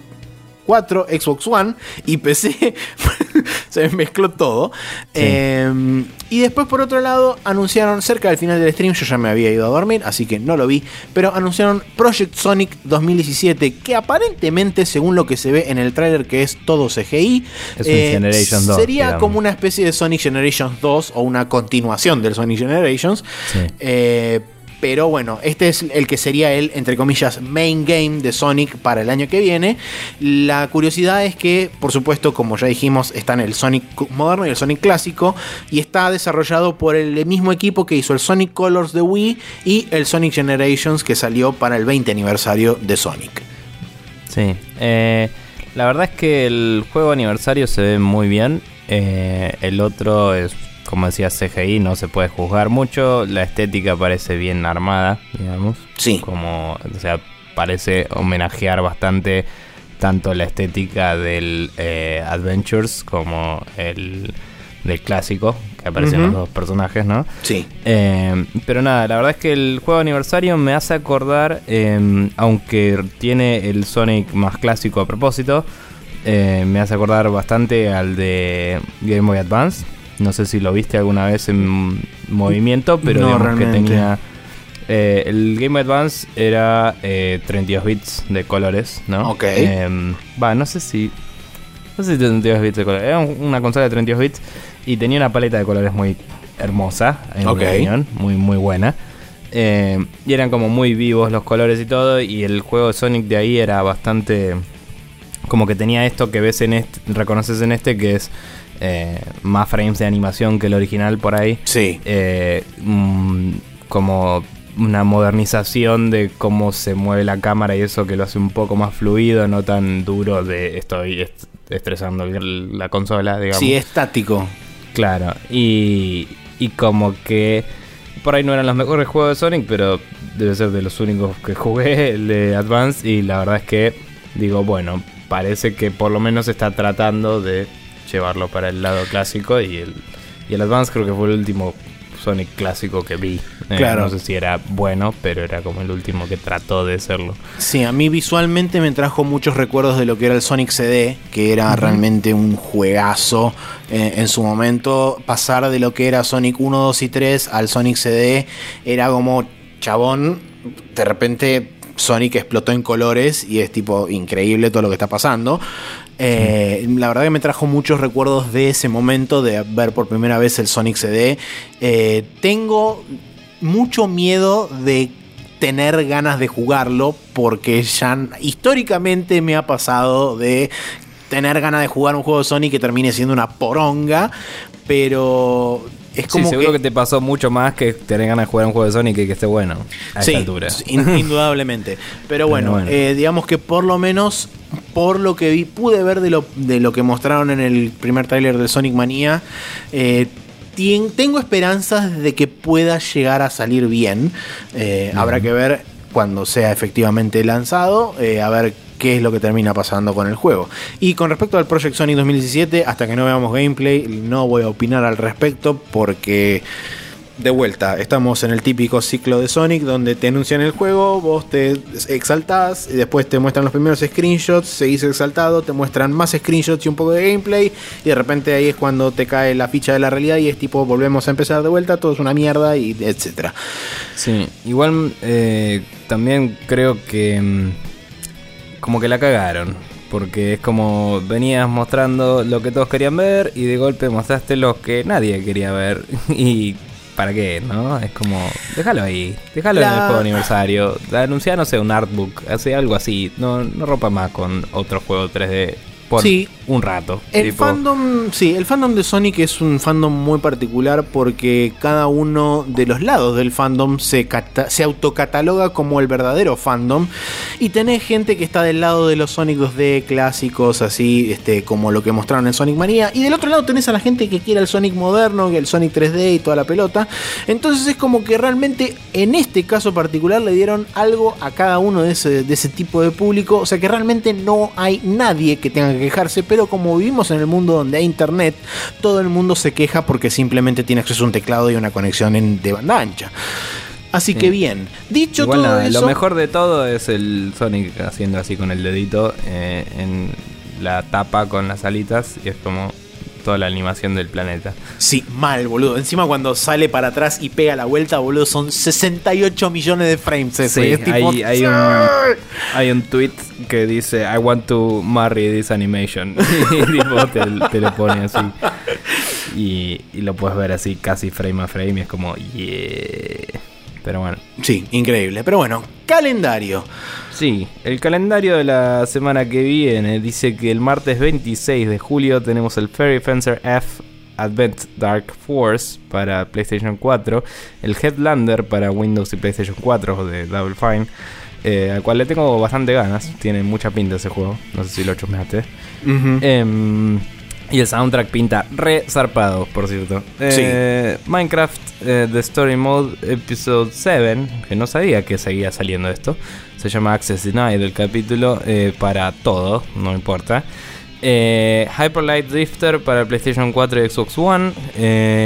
4, Xbox One y PC. se mezcló todo. Em, y después, por otro lado, anunciaron cerca del final del stream. Yo ya me había ido a dormir, así que no lo vi. Pero anunciaron Project Sonic 2017, que aparentemente, según lo que se ve en el tráiler, que es todo CGI, eh, sería como una especie de Sonic Generations 2 o una continuación del Sonic Generations. Eh, pero bueno, este es el que sería el, entre comillas, main game de Sonic para el año que viene. La curiosidad es que, por supuesto, como ya dijimos, está en el Sonic moderno y el Sonic clásico. Y está desarrollado por el mismo equipo que hizo el Sonic Colors de Wii y el Sonic Generations que salió para el 20 aniversario de Sonic. Sí, eh, la verdad es que el juego aniversario se ve muy bien. Eh, el otro es como decía CGI, no se puede juzgar mucho. La estética parece bien armada, digamos. Sí. Como, o sea, parece homenajear bastante tanto la estética del eh, Adventures como el del clásico, que aparecen los dos personajes, ¿no? Sí. Eh, pero nada, la verdad es que el juego aniversario me hace acordar, em, aunque tiene el Sonic más clásico a propósito, eh, me hace acordar bastante al de Game Boy Advance. No sé si lo viste alguna vez en movimiento, pero no, digamos que tenía. Eh, el Game Advance era 32 eh, bits de colores, ¿no? Ok. Em, va, no sé si. No sé si 32 bits de colores. Era una consola de 32 bits y tenía una paleta de colores muy hermosa, en mi opinión. Muy, muy buena. Em, y eran como muy vivos los colores y todo. Y el juego de Sonic de ahí era bastante. Como que tenía esto que ves en este. Reconoces en este, que es eh, más frames de animación que el original por ahí. Sí. Eh, mm, como una modernización de cómo se mueve la cámara y eso que lo hace un poco más fluido, no tan duro de estoy estresando la consola, digamos. Sí, estático. Claro, y, y como que por ahí no eran los mejores juegos de Sonic, pero debe ser de los únicos que jugué, el de Advance, y la verdad es que digo, bueno, parece que por lo menos está tratando de llevarlo para el lado clásico y el, y el Advance creo que fue el último Sonic clásico que vi. Eh, claro. no sé si era bueno, pero era como el último que trató de serlo. Sí, a mí visualmente me trajo muchos recuerdos de lo que era el Sonic CD, que era realmente un juegazo eh, en su momento. Pasar de lo que era Sonic 1, 2 y 3 al Sonic CD era como chabón. De repente Sonic explotó en colores y es tipo increíble todo lo que está pasando. Eh, la verdad que me trajo muchos recuerdos de ese momento de ver por primera vez el Sonic CD. Eh, tengo mucho miedo de tener ganas de jugarlo porque ya históricamente me ha pasado de tener ganas de jugar un juego de Sonic que termine siendo una poronga, pero es como sí, seguro que... te pasó mucho más que tener ganas de jugar un juego de Sonic y que esté bueno a sí, esta altura. indudablemente. Pero bueno, bueno. Eh, digamos que por lo menos por lo que vi, pude ver de lo, de lo que mostraron en el primer tráiler de Sonic Mania. Eh, tengo esperanzas de que pueda llegar a salir bien. Eh, uh -huh. Habrá que ver cuando sea efectivamente lanzado, eh, a ver qué es lo que termina pasando con el juego. Y con respecto al Project Sonic 2017, hasta que no veamos gameplay, no voy a opinar al respecto porque de vuelta, estamos en el típico ciclo de Sonic donde te anuncian el juego, vos te exaltás, y después te muestran los primeros screenshots, seguís exaltado, te muestran más screenshots y un poco de gameplay, y de repente ahí es cuando te cae la ficha de la realidad y es tipo, volvemos a empezar de vuelta, todo es una mierda, y etcétera. Sí, igual eh, también creo que mm, como que la cagaron. Porque es como venías mostrando lo que todos querían ver y de golpe mostraste lo que nadie quería ver. Y ¿para qué? ¿No? Es como, déjalo ahí, déjalo la... en el juego aniversario, anuncia, no sé, un artbook, hace algo así, no, no rompa más con otro juego 3D por sí, un rato. El tipo... fandom, sí, el fandom de Sonic es un fandom muy particular porque cada uno de los lados del fandom se, se autocataloga como el verdadero fandom y tenés gente que está del lado de los Sonic 2D clásicos, así este, como lo que mostraron en Sonic Mania, y del otro lado tenés a la gente que quiere el Sonic moderno, el Sonic 3D y toda la pelota. Entonces es como que realmente en este caso particular le dieron algo a cada uno de ese, de ese tipo de público, o sea que realmente no hay nadie que tenga que quejarse, pero como vivimos en el mundo donde hay internet, todo el mundo se queja porque simplemente tiene acceso a un teclado y una conexión en, de banda ancha. Así sí. que bien, dicho Igual todo eso, Lo mejor de todo es el Sonic haciendo así con el dedito eh, en la tapa con las alitas y es como toda la animación del planeta. Sí, mal, boludo. Encima cuando sale para atrás y pega la vuelta, boludo, son 68 millones de frames. Eso. Sí, es tipo... hay, hay, un, hay un tweet que dice I want to marry this animation. y tipo, te, te, lo pone así. Y, y, lo puedes ver así casi frame a frame y es como, yeah. Pero bueno. Sí, increíble. Pero bueno, calendario. Sí, el calendario de la semana que viene dice que el martes 26 de julio tenemos el Fairy Fencer F Advent Dark Force para PlayStation 4, el Headlander para Windows y PlayStation 4 de Double Fine, eh, al cual le tengo bastante ganas, tiene mucha pinta ese juego, no sé si lo chumeaste. Uh -huh. eh, y el soundtrack pinta re zarpado, por cierto. Eh. Minecraft eh, The Story Mode Episode 7, que no sabía que seguía saliendo esto. Se llama Access Denied el capítulo eh, para todo, no importa. Hyper Light Drifter para PlayStation 4 y Xbox One.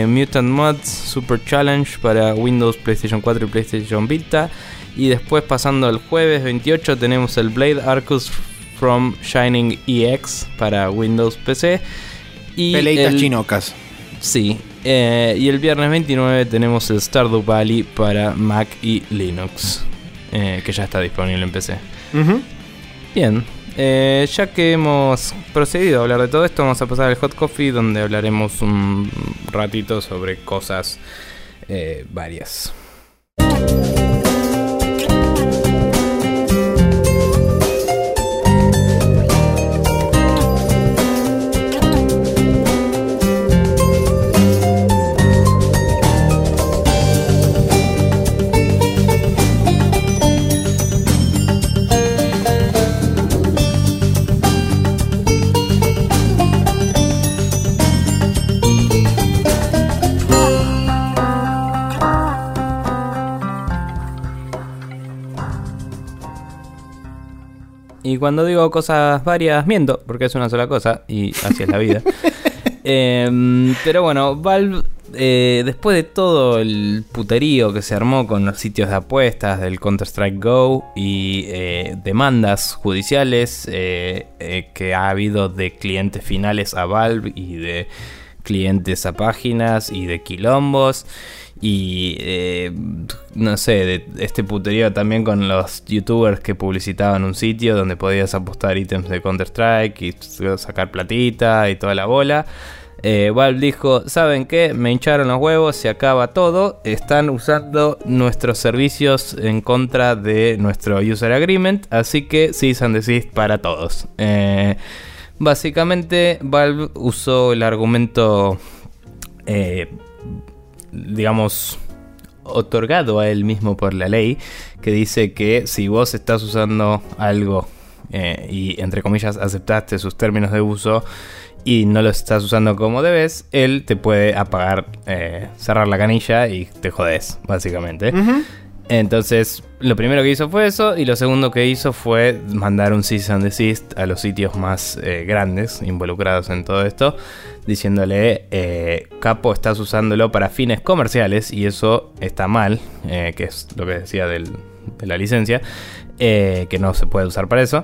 Mutant Mods Super Challenge para Windows, PlayStation 4 y PlayStation Vita. Y después pasando al jueves 28 tenemos el Blade Arcus from Shining EX para Windows PC. Y Peleitas el, chinocas. Sí. Eh, y el viernes 29 tenemos el Stardew Valley para Mac y Linux. Eh, que ya está disponible en PC. Uh -huh. Bien. Eh, ya que hemos procedido a hablar de todo esto, vamos a pasar al Hot Coffee, donde hablaremos un ratito sobre cosas eh, varias. Y cuando digo cosas varias, miento, porque es una sola cosa, y así es la vida. eh, pero bueno, Valve, eh, después de todo el puterío que se armó con los sitios de apuestas del Counter-Strike Go y eh, demandas judiciales eh, que ha habido de clientes finales a Valve y de clientes a páginas y de quilombos Y eh, no sé, de este puterío también con los youtubers que publicitaban un sitio donde podías apostar ítems de Counter-Strike y sacar platita y toda la bola. Eh, Valve dijo, ¿saben qué? Me hincharon los huevos, se acaba todo. Están usando nuestros servicios en contra de nuestro user agreement, así que cease and desist para todos. Eh, básicamente, Valve usó el argumento, eh, digamos, otorgado a él mismo por la ley, que dice que si vos estás usando algo y, entre comillas, aceptaste sus términos de uso, y no lo estás usando como debes, él te puede apagar, eh, cerrar la canilla y te jodes, básicamente. Entonces, lo primero que hizo fue eso y lo segundo que hizo fue mandar un cease and desist a los sitios más eh, grandes involucrados en todo esto, diciéndole, eh, Capo, estás usándolo para fines comerciales y eso está mal, que es lo que decía de la licencia, que no se puede usar para eso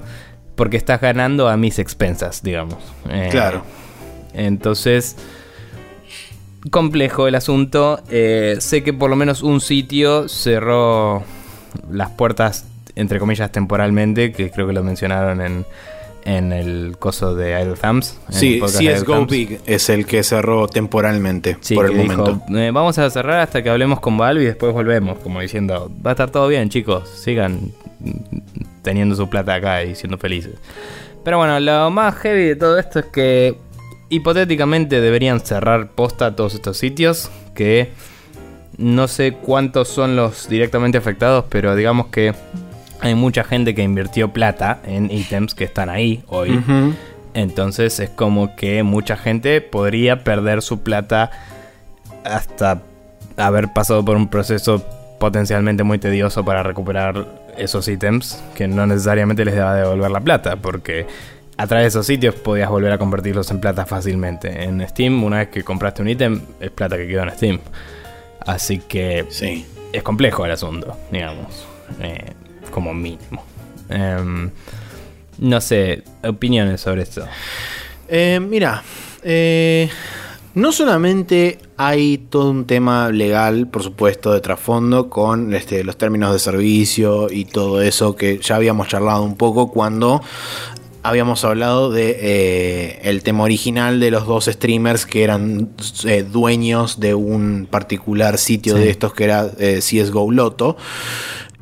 porque estás ganando a mis expensas, digamos. Eh, claro. Entonces, complejo el asunto. Eh, sé que por lo menos un sitio cerró las puertas, entre comillas, temporalmente, que creo que lo mencionaron en, en el coso de Idle Thumbs. Sí, CSGO Big es el que cerró temporalmente sí, por el momento. Eh, vamos a cerrar hasta que hablemos con Valve y después volvemos, como diciendo, va a estar todo bien, chicos, sigan teniendo su plata acá y siendo felices. Pero bueno, lo más heavy de todo esto es que hipotéticamente deberían cerrar posta todos estos sitios que no sé cuántos son los directamente afectados, pero digamos que hay mucha gente que invirtió plata en ítems que están ahí hoy. Entonces es como que mucha gente podría perder su plata hasta haber pasado por un proceso potencialmente muy tedioso para recuperar esos ítems que no necesariamente les deba devolver la plata, porque a través de esos sitios podías volver a convertirlos en plata fácilmente. En Steam, una vez que compraste un ítem, es plata que quedó en Steam. Así que sí. es complejo el asunto, digamos, eh, como mínimo. Em, no sé, opiniones sobre esto. Eh, mira, eh, no solamente hay todo un tema legal, por supuesto, de trasfondo con este, los términos de servicio y todo eso que ya habíamos charlado un poco cuando habíamos hablado de eh, el tema original de los dos streamers que eran eh, dueños de un particular sitio de estos que era eh, CSGO Loto.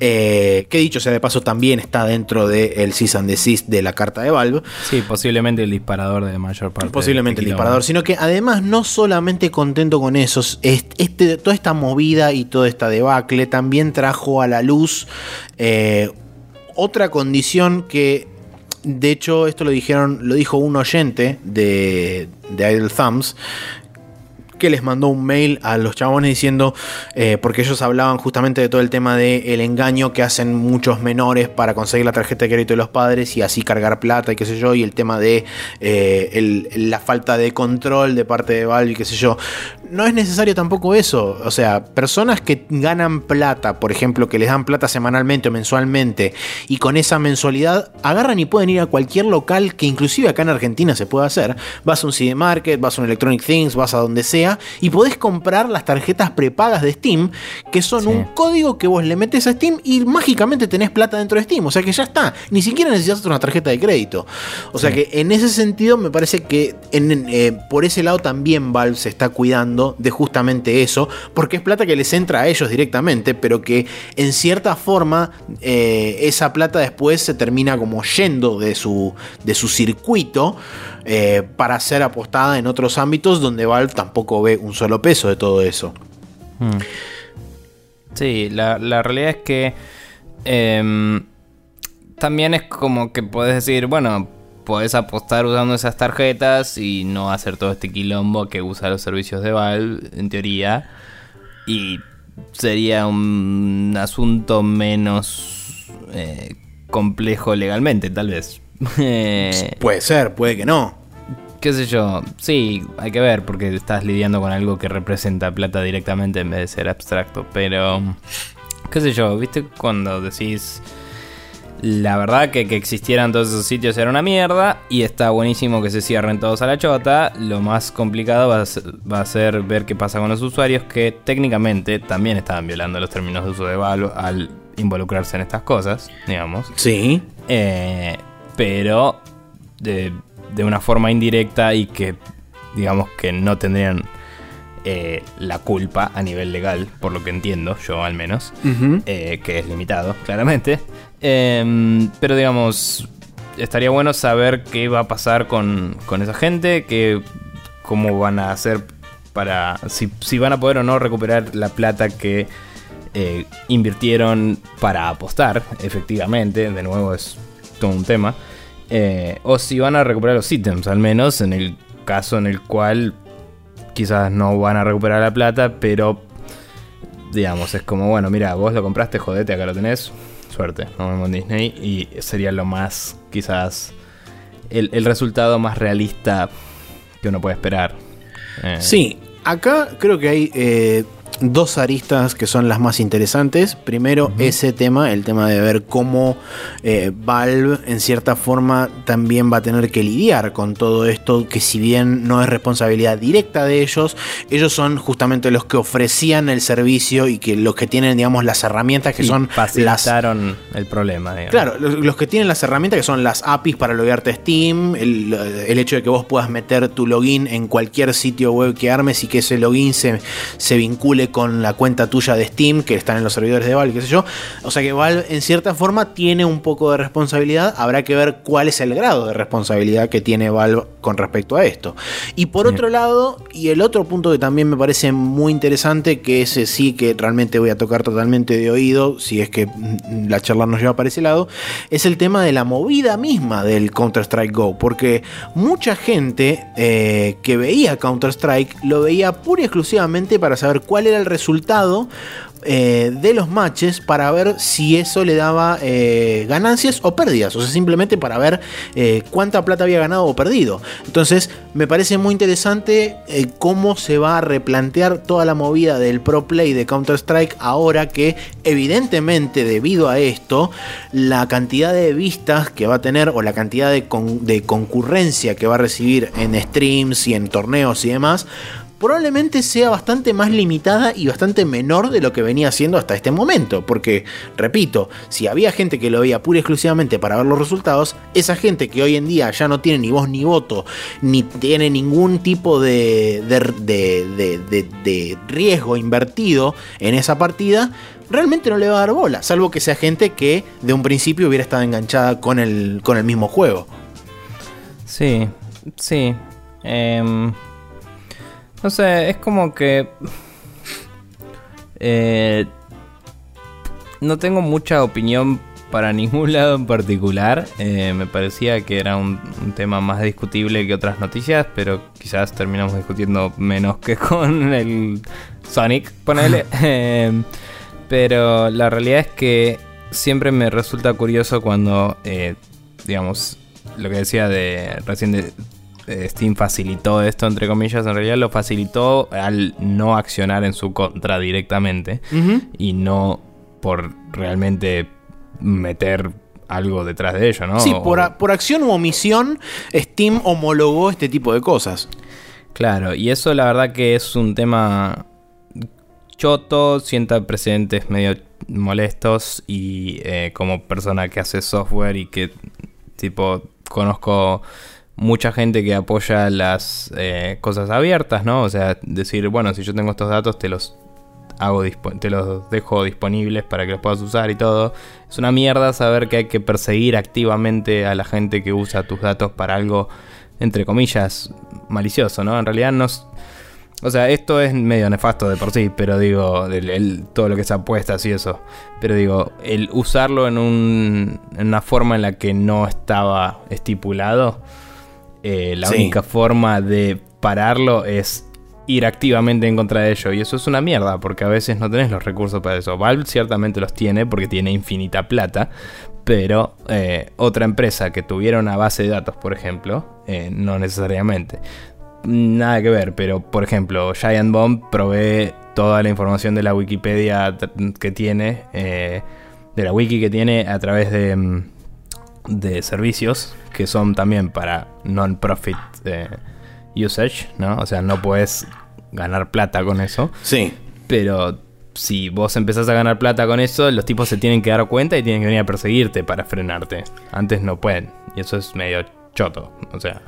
Eh, que dicho sea de paso, también está dentro del de Cease and Desist de la carta de Valve. Sí, posiblemente el disparador de mayor parte. Posiblemente el disparador, sino que además no solamente contento con eso, este, toda esta movida y toda esta debacle también trajo a la luz eh, otra condición que de hecho, esto lo dijeron, lo dijo un oyente de, de Idle Thumbs, que les mandó un mail a los chabones diciendo, eh, porque ellos hablaban justamente de todo el tema del el engaño que hacen muchos menores para conseguir la tarjeta de crédito de los padres y así cargar plata y qué sé yo, y el tema de eh, la falta de control de parte de Valve y qué sé yo. No es necesario tampoco eso, o sea, personas que ganan plata, por ejemplo, que les dan plata semanalmente o mensualmente, y con esa mensualidad agarran y pueden ir a cualquier local que inclusive acá en Argentina se puede hacer. Vas a un CD Market, vas a un Electronic Things, vas a donde sea, y podés comprar las tarjetas prepagas de Steam, que son un código que vos le metes a Steam y mágicamente tenés plata dentro de Steam. O sea que ya está, ni siquiera necesitas una tarjeta de crédito. O sea que en ese sentido me parece que eh, por ese lado también Valve se está cuidando de justamente eso, porque es plata que les entra a ellos directamente, pero que en cierta forma eh, esa plata después se termina como yendo de su, de su circuito. Eh, para ser apostada en otros ámbitos donde Valve tampoco ve un solo peso de todo eso. Hmm. Sí, la, realidad es que em, también es como que puedes decir, bueno, puedes apostar usando esas tarjetas y no hacer todo este quilombo que usa los servicios de Valve, en teoría. Y sería un asunto menos eh, complejo legalmente, tal vez. puede ser, puede que no. Qué sé yo, sí, hay que ver porque estás lidiando con algo que representa plata directamente en vez de ser abstracto, pero qué sé yo, viste cuando decís La verdad que que existieran todos esos sitios era una mierda y está buenísimo que se cierren todos a la chota. Lo más complicado va a ser, va a ser ver qué pasa con los usuarios que técnicamente también estaban violando los términos de uso de Valve al involucrarse en estas cosas, digamos. Sí. Eh, pero de, de una forma indirecta y que digamos que no tendrían eh, la culpa a nivel legal, por lo que entiendo, yo al menos, eh, que es limitado, claramente. Em, pero digamos, estaría bueno saber qué va a pasar con, con esa gente, que, cómo van a hacer para, si, si van a poder o no recuperar la plata que eh, invirtieron para apostar, efectivamente, de nuevo es todo un tema. Eh, o si van a recuperar los ítems, al menos en el caso en el cual quizás no van a recuperar la plata, pero digamos, es como, bueno, mira, vos lo compraste, jodete, acá lo tenés, suerte, nos vemos Disney, y sería lo más, quizás, el, el resultado más realista que uno puede esperar. Eh, Sí, acá creo que hay eh, dos aristas que son las más interesantes. Primero, ese tema, el tema de ver cómo eh, Valve en cierta forma también va a tener que lidiar con todo esto, que si bien no es responsabilidad directa de ellos, ellos son justamente los que ofrecían el servicio y que los que tienen, digamos, las herramientas que y son las facilitaron el problema, digamos. Claro, los, los que tienen las herramientas que son las APIs para loguearte Steam, el, el hecho de que vos puedas meter tu login en cualquier sitio web que armes y que ese login se, se vincule con la cuenta tuya de Steam, que están en los servidores de Valve, qué sé yo. O sea que Valve en cierta forma tiene un poco de responsabilidad, habrá que ver cuál es el grado de responsabilidad que tiene Valve con respecto a esto. Y por Sí. otro lado, y el otro punto que también me parece muy interesante, que ese sí que realmente voy a tocar totalmente de oído, si es que mm, la charla nos lleva para ese lado, es el tema de la movida misma del Counter-Strike Go, porque mucha gente eh, que veía Counter-Strike lo veía pura y exclusivamente para saber cuál era el resultado eh, de los matches para ver si eso le daba eh, ganancias o pérdidas, o sea, simplemente para ver eh, cuánta plata había ganado o perdido. Entonces, me parece muy interesante cómo se va a replantear toda la movida del pro play de Counter-Strike ahora que, evidentemente, debido a esto, la cantidad de vistas que va a tener o la cantidad de, de concurrencia que va a recibir en streams y en torneos y demás probablemente sea bastante más limitada y bastante menor de lo que venía siendo hasta este momento. Porque, repito, si había gente que lo veía pura y exclusivamente para ver los resultados, esa gente que hoy en día ya no tiene ni voz ni voto, ni tiene ningún tipo de, de, de- de- riesgo invertido en esa partida, realmente no le va a dar bola. Salvo que sea gente que de un principio hubiera estado enganchada con el, con el mismo juego. Sí, sí. Em, no sé, es como que... eh, no tengo mucha opinión para ningún lado en particular. Eh, me parecía que era un, un tema más discutible que otras noticias, pero quizás terminamos discutiendo menos que con el Sonic, ponele. Em, pero la realidad es que siempre me resulta curioso cuando, eh, digamos, lo que decía de recién de, Steam facilitó esto, entre comillas, en realidad lo facilitó al no accionar en su contra directamente y no por realmente meter algo detrás de ello, ¿no? Sí, por, por acción u omisión, Steam homologó este tipo de cosas. Claro, y eso la verdad que es un tema choto, sienta precedentes medio molestos y eh, como persona que hace software y que tipo conozco mucha gente que apoya las eh, cosas abiertas, ¿no? O sea, decir, bueno, si yo tengo estos datos te los hago te dejo disponibles para que los puedas usar y todo. Es una mierda saber que hay que perseguir activamente a la gente que usa tus datos para algo entre comillas malicioso, ¿no? En realidad no o sea, esto es medio nefasto de por sí, pero digo, todo lo que es apuestas y eso. Pero digo, el usarlo en, un, en una forma en la que no estaba estipulado, eh, la Sí. única forma de pararlo es ir activamente en contra de ello. Y eso es una mierda, porque a veces no tenés los recursos para eso. Valve ciertamente los tiene porque tiene infinita plata. Pero eh, otra empresa que tuviera una base de datos, por ejemplo, eh, no necesariamente. Nada que ver, pero por ejemplo, Giant Bomb provee toda la información de la Wikipedia que tiene eh, de la wiki que tiene a través de, mm, de servicios que son también para non-profit eh, usage, ¿no? O sea, no puedes ganar plata con eso. Sí. Pero si vos empezás a ganar plata con eso, los tipos se tienen que dar cuenta y tienen que venir a perseguirte para frenarte. Antes no pueden. Y eso es medio choto. O sea,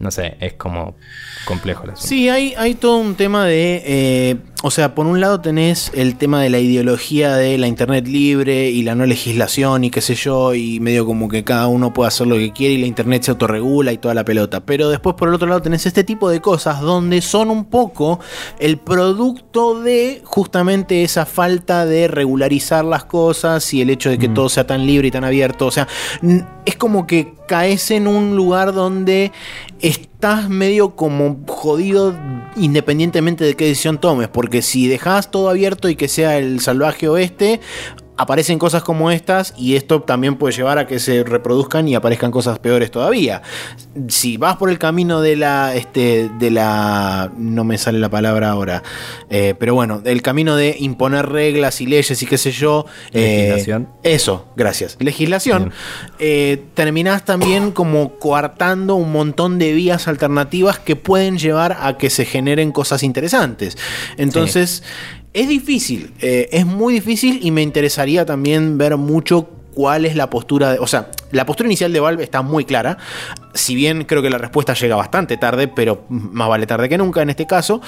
no sé, es como complejo el asunto. Sí, hay, hay todo un tema de. eh, o sea, por un lado tenés el tema de la ideología de la internet libre y la no legislación y qué sé yo, y medio como que cada uno puede hacer lo que quiere y la internet se autorregula y toda la pelota. Pero después, por el otro lado, tenés este tipo de cosas donde son un poco el producto de justamente esa falta de regularizar las cosas y el hecho de que todo sea tan libre y tan abierto. O sea, es como que caes en un lugar donde estás medio como jodido independientemente de qué decisión tomes, porque si dejas todo abierto y que sea el salvaje oeste, aparecen cosas como estas y esto también puede llevar a que se reproduzcan y aparezcan cosas peores todavía. Si vas por el camino de la, este, de la, no me sale la palabra ahora, eh, pero bueno, el camino de imponer reglas y leyes y qué sé yo, eh, Legislación. eso, gracias. Legislación. Eh, terminás también como coartando un montón de vías alternativas que pueden llevar a que se generen cosas interesantes. Entonces, es difícil, eh, es muy difícil y me interesaría también ver mucho cuál es la postura, de, o sea, la postura inicial de Valve está muy clara, si bien creo que la respuesta llega bastante tarde, pero más vale tarde que nunca en este caso,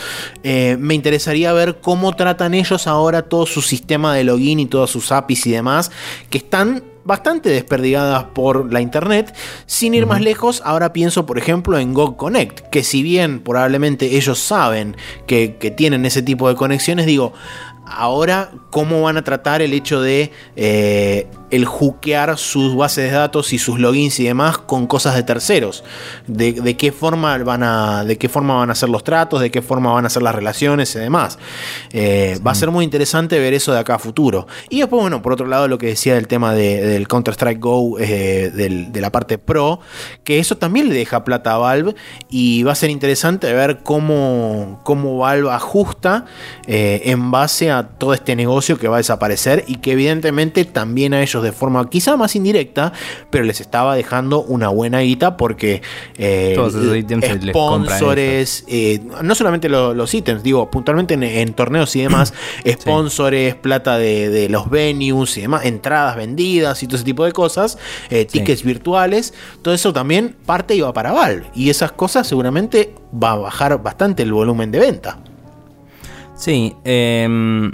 eh, me interesaría ver cómo tratan ellos ahora todo su sistema de login y todas sus APIs y demás, que están bastante desperdigadas por la internet. Sin ir más lejos, ahora pienso, por ejemplo, en GOG Connect, que si bien probablemente ellos saben que, que tienen ese tipo de conexiones, digo, ahora cómo van a tratar el hecho de eh, el juquear sus bases de datos y sus logins y demás con cosas de terceros. De, de qué forma van a. de qué forma van a ser los tratos, de qué forma van a ser las relaciones y demás. Eh, Va a ser muy interesante ver eso de acá a futuro. Y después, bueno, por otro lado, lo que decía del tema de- del Counter-Strike Go, eh, del- de la parte pro, que eso también le deja plata a Valve. Y va a ser interesante ver cómo, cómo Valve ajusta eh, en base a todo este negocio que va a desaparecer y que evidentemente también a ellos de forma quizá más indirecta, pero les estaba dejando una buena guita porque eh, Todos esos ítems compra a sponsors, eh, no solamente lo- los ítems, digo, puntualmente en, en torneos y demás, sponsors, plata de, de los venues y demás, entradas vendidas y todo ese tipo de cosas, eh, Sí. tickets virtuales, todo eso también parte y va para Valve. Y esas cosas seguramente va a bajar bastante el volumen de venta. Sí, em,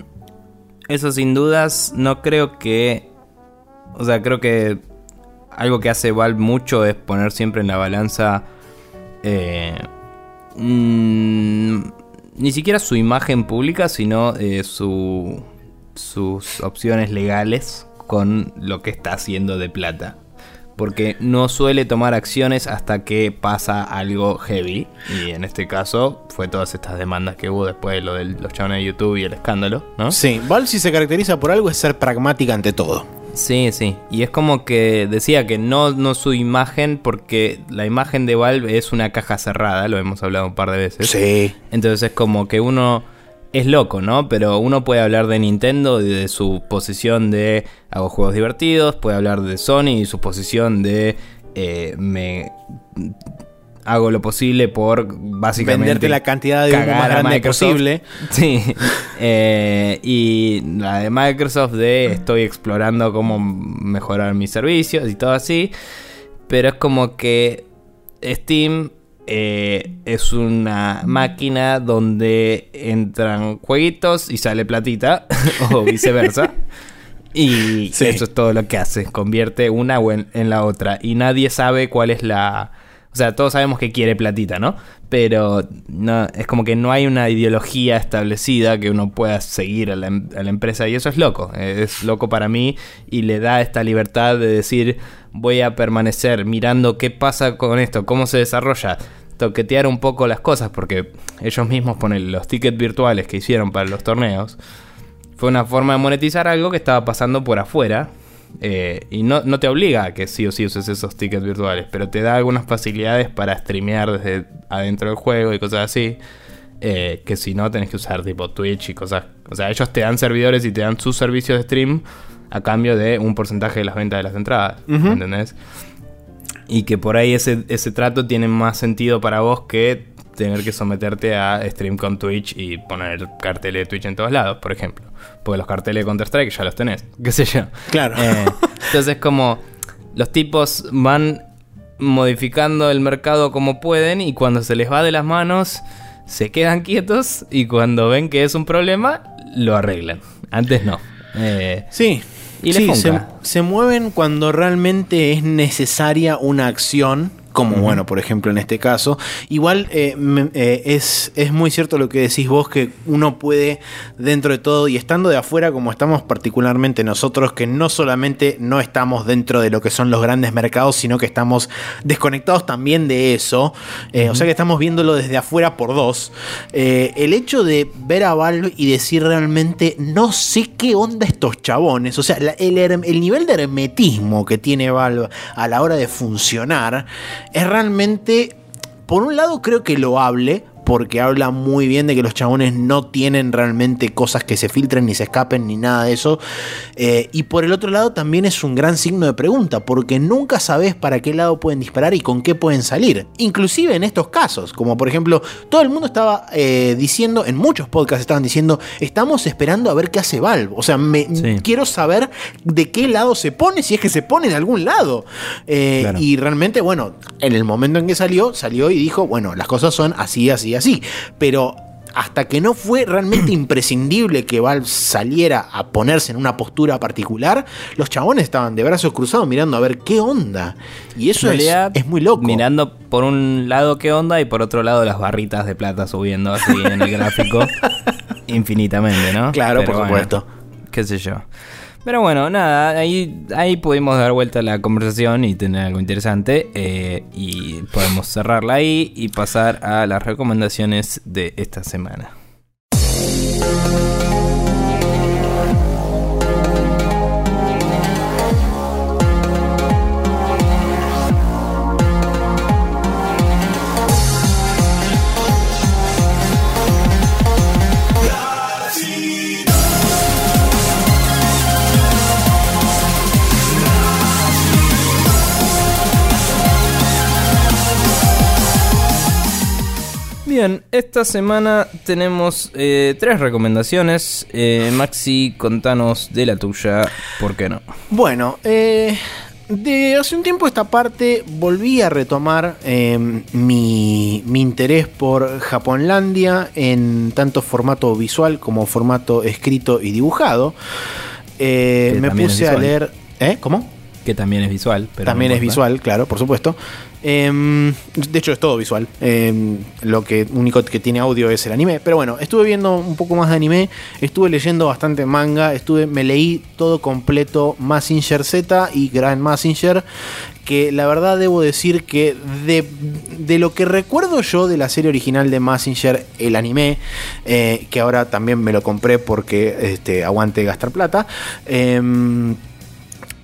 eso sin dudas no creo que... O sea, creo que algo que hace Valve mucho es poner siempre en la balanza... eh, mm, ni siquiera su imagen pública, sino eh, su, sus opciones legales con lo que está haciendo de plata. Porque no suele tomar acciones hasta que pasa algo heavy. Y en este caso fue todas estas demandas que hubo después de lo de los chavales de YouTube y el escándalo, ¿no? Sí, Valve si se caracteriza por algo es ser pragmática ante todo. Sí, sí. Y es como que decía que no, no su imagen, porque la imagen de Valve es una caja cerrada, lo hemos hablado un par de veces. Sí. Entonces es como que uno es loco, ¿no? Pero uno puede hablar de Nintendo y de su posición de hago juegos divertidos, puede hablar de Sony y su posición de eh, me hago lo posible por básicamente Venderte la cantidad de humo más grande posible. Sí. Eh, y la de Microsoft de estoy explorando cómo mejorar mis servicios y todo así. Pero es como que Steam eh, es una máquina donde entran jueguitos y sale platita o viceversa. Y Sí. eso es todo lo que hace. Convierte una en la otra. Y nadie sabe cuál es la... O sea, todos sabemos que quiere platita, ¿no? Pero no, es como que no hay una ideología establecida que uno pueda seguir a la, em- a la empresa. Y eso es loco. Es loco para mí y le da esta libertad de decir voy a permanecer mirando qué pasa con esto, cómo se desarrolla. Toquetear un poco las cosas porque ellos mismos ponen los tickets virtuales que hicieron para los torneos fue una forma de monetizar algo que estaba pasando por afuera. Eh, y no, no te obliga a que sí o sí uses esos tickets virtuales, pero te da algunas facilidades para streamear desde adentro del juego y cosas así. eh, que si no tenés que usar tipo Twitch y cosas. O sea, ellos te dan servidores y te dan sus servicios de stream a cambio de un porcentaje de las ventas de las entradas. ¿Entendés? Y que por ahí ese, ese trato tiene más sentido para vos que tener que someterte a stream con Twitch y poner carteles de Twitch en todos lados, por ejemplo. Porque los carteles de Counter-Strike ya los tenés, qué sé yo. Claro. Eh, entonces, como los tipos van modificando el mercado como pueden y cuando se les va de las manos, se quedan quietos y cuando ven que es un problema, lo arreglan. Antes no. Eh, sí. Y sí, se, se mueven cuando realmente es necesaria una acción como bueno, por ejemplo, en este caso. Igual eh, eh, es, es, muy cierto lo que decís vos, que uno puede, dentro de todo, y estando de afuera, como estamos particularmente nosotros, que no solamente no estamos dentro de lo que son los grandes mercados, sino que estamos desconectados también de eso, eh, o sea que estamos viéndolo desde afuera por dos, el hecho de ver a Valve y decir realmente, no sé qué onda estos chabones, o sea, el, el nivel de hermetismo que tiene Valve a la hora de funcionar, es realmente, por un lado creo que lo hable, porque habla muy bien de que los chabones no tienen realmente cosas que se filtren ni se escapen ni nada de eso. Eh, y por el otro lado también es un gran signo de pregunta, porque nunca sabes para qué lado pueden disparar y con qué pueden salir. Inclusive en estos casos, como por ejemplo, todo el mundo estaba eh, diciendo, en muchos podcasts estaban diciendo, estamos esperando a ver qué hace Valve. O sea, me, quiero saber de qué lado se pone, si es que se pone de algún lado. Eh, y realmente, bueno, en el momento en que salió, salió y dijo, bueno, las cosas son así, así, así. Pero hasta que no fue realmente imprescindible que Valve saliera a ponerse en una postura particular, los chabones estaban de brazos cruzados mirando a ver qué onda. Y eso es, muy loco. Mirando por un lado qué onda y por otro lado las barritas de plata subiendo así en el gráfico infinitamente, ¿no? Claro, por supuesto. Qué sé yo. Pero bueno, nada, ahí, ahí pudimos dar vuelta a la conversación y tener algo interesante. Eh, y podemos cerrarla ahí y pasar a las recomendaciones de esta semana. Bien, esta semana tenemos eh, tres recomendaciones. Eh, Maxi, contanos de la tuya, ¿por qué no? Bueno, eh, de hace un tiempo esta parte volví a retomar em, mi, interés por Japonlandia en tanto formato visual como formato escrito y dibujado. me puse a leer... ¿Eh? ¿Cómo? Que también es visual. Pero también es visual, claro, por supuesto. Em, de hecho, es todo visual. Em, lo que único que tiene audio es el anime. Pero bueno, estuve viendo un poco más de anime. Estuve leyendo bastante manga. Estuve, me leí todo completo Massinger Z y Grand Massinger. Que la verdad debo decir que de, lo que recuerdo yo de la serie original de Massinger, el anime, eh, que ahora también me lo compré porque este, aguante gastar plata, em,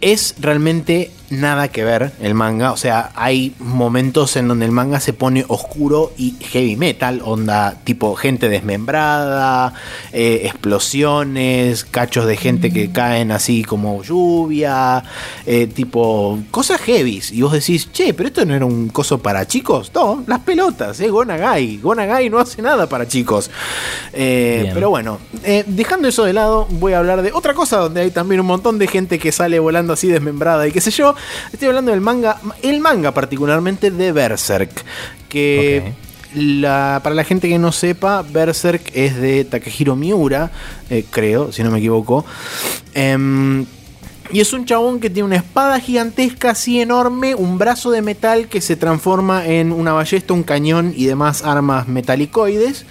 es realmente nada que ver el manga. O sea, hay momentos en donde el manga se pone oscuro y heavy metal, onda tipo gente desmembrada, eh, explosiones, cachos de gente que caen así como lluvia, eh, tipo cosas heavy. Y vos decís, che, pero esto no era un coso para chicos. No, las pelotas, eh, Gonagai. Gonagai no hace nada para chicos. Eh, pero bueno, dejando eso de lado, voy a hablar de otra cosa donde hay también un montón de gente que sale volando así desmembrada y qué sé yo. Estoy hablando del manga, el manga particularmente de Berserk, que para la gente que no sepa, Berserk es de Takehiro Miura, eh, creo, si no me equivoco. Em, y es un chabón que tiene una espada gigantesca así enorme, un brazo de metal que se transforma en una ballesta, un cañón y demás armas metalicoides.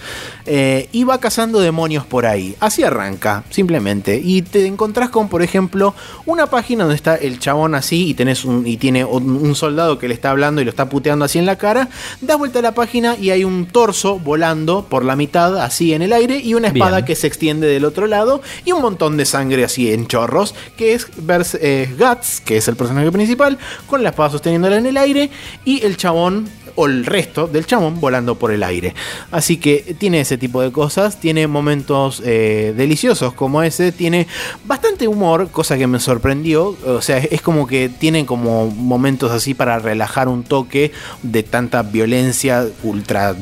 Eh, y va cazando demonios por ahí. Así arranca, simplemente. Y te encontrás con, por ejemplo, una página donde está el chabón así y, tenés un, y tiene un, soldado que le está hablando y lo está puteando así en la cara. Das vuelta a la página y hay un torso volando por la mitad, así en el aire, y una espada que se extiende del otro lado y un montón de sangre así en chorros, que es vers- eh, Guts, que es el personaje principal, con la espada sosteniéndola en el aire y el chabón o el resto del chabón volando por el aire. Así que tiene ese tipo de cosas, tiene momentos eh, deliciosos como ese, tiene bastante humor, cosa que me sorprendió, o sea, es como que tiene como momentos así para relajar un toque de tanta violencia ultra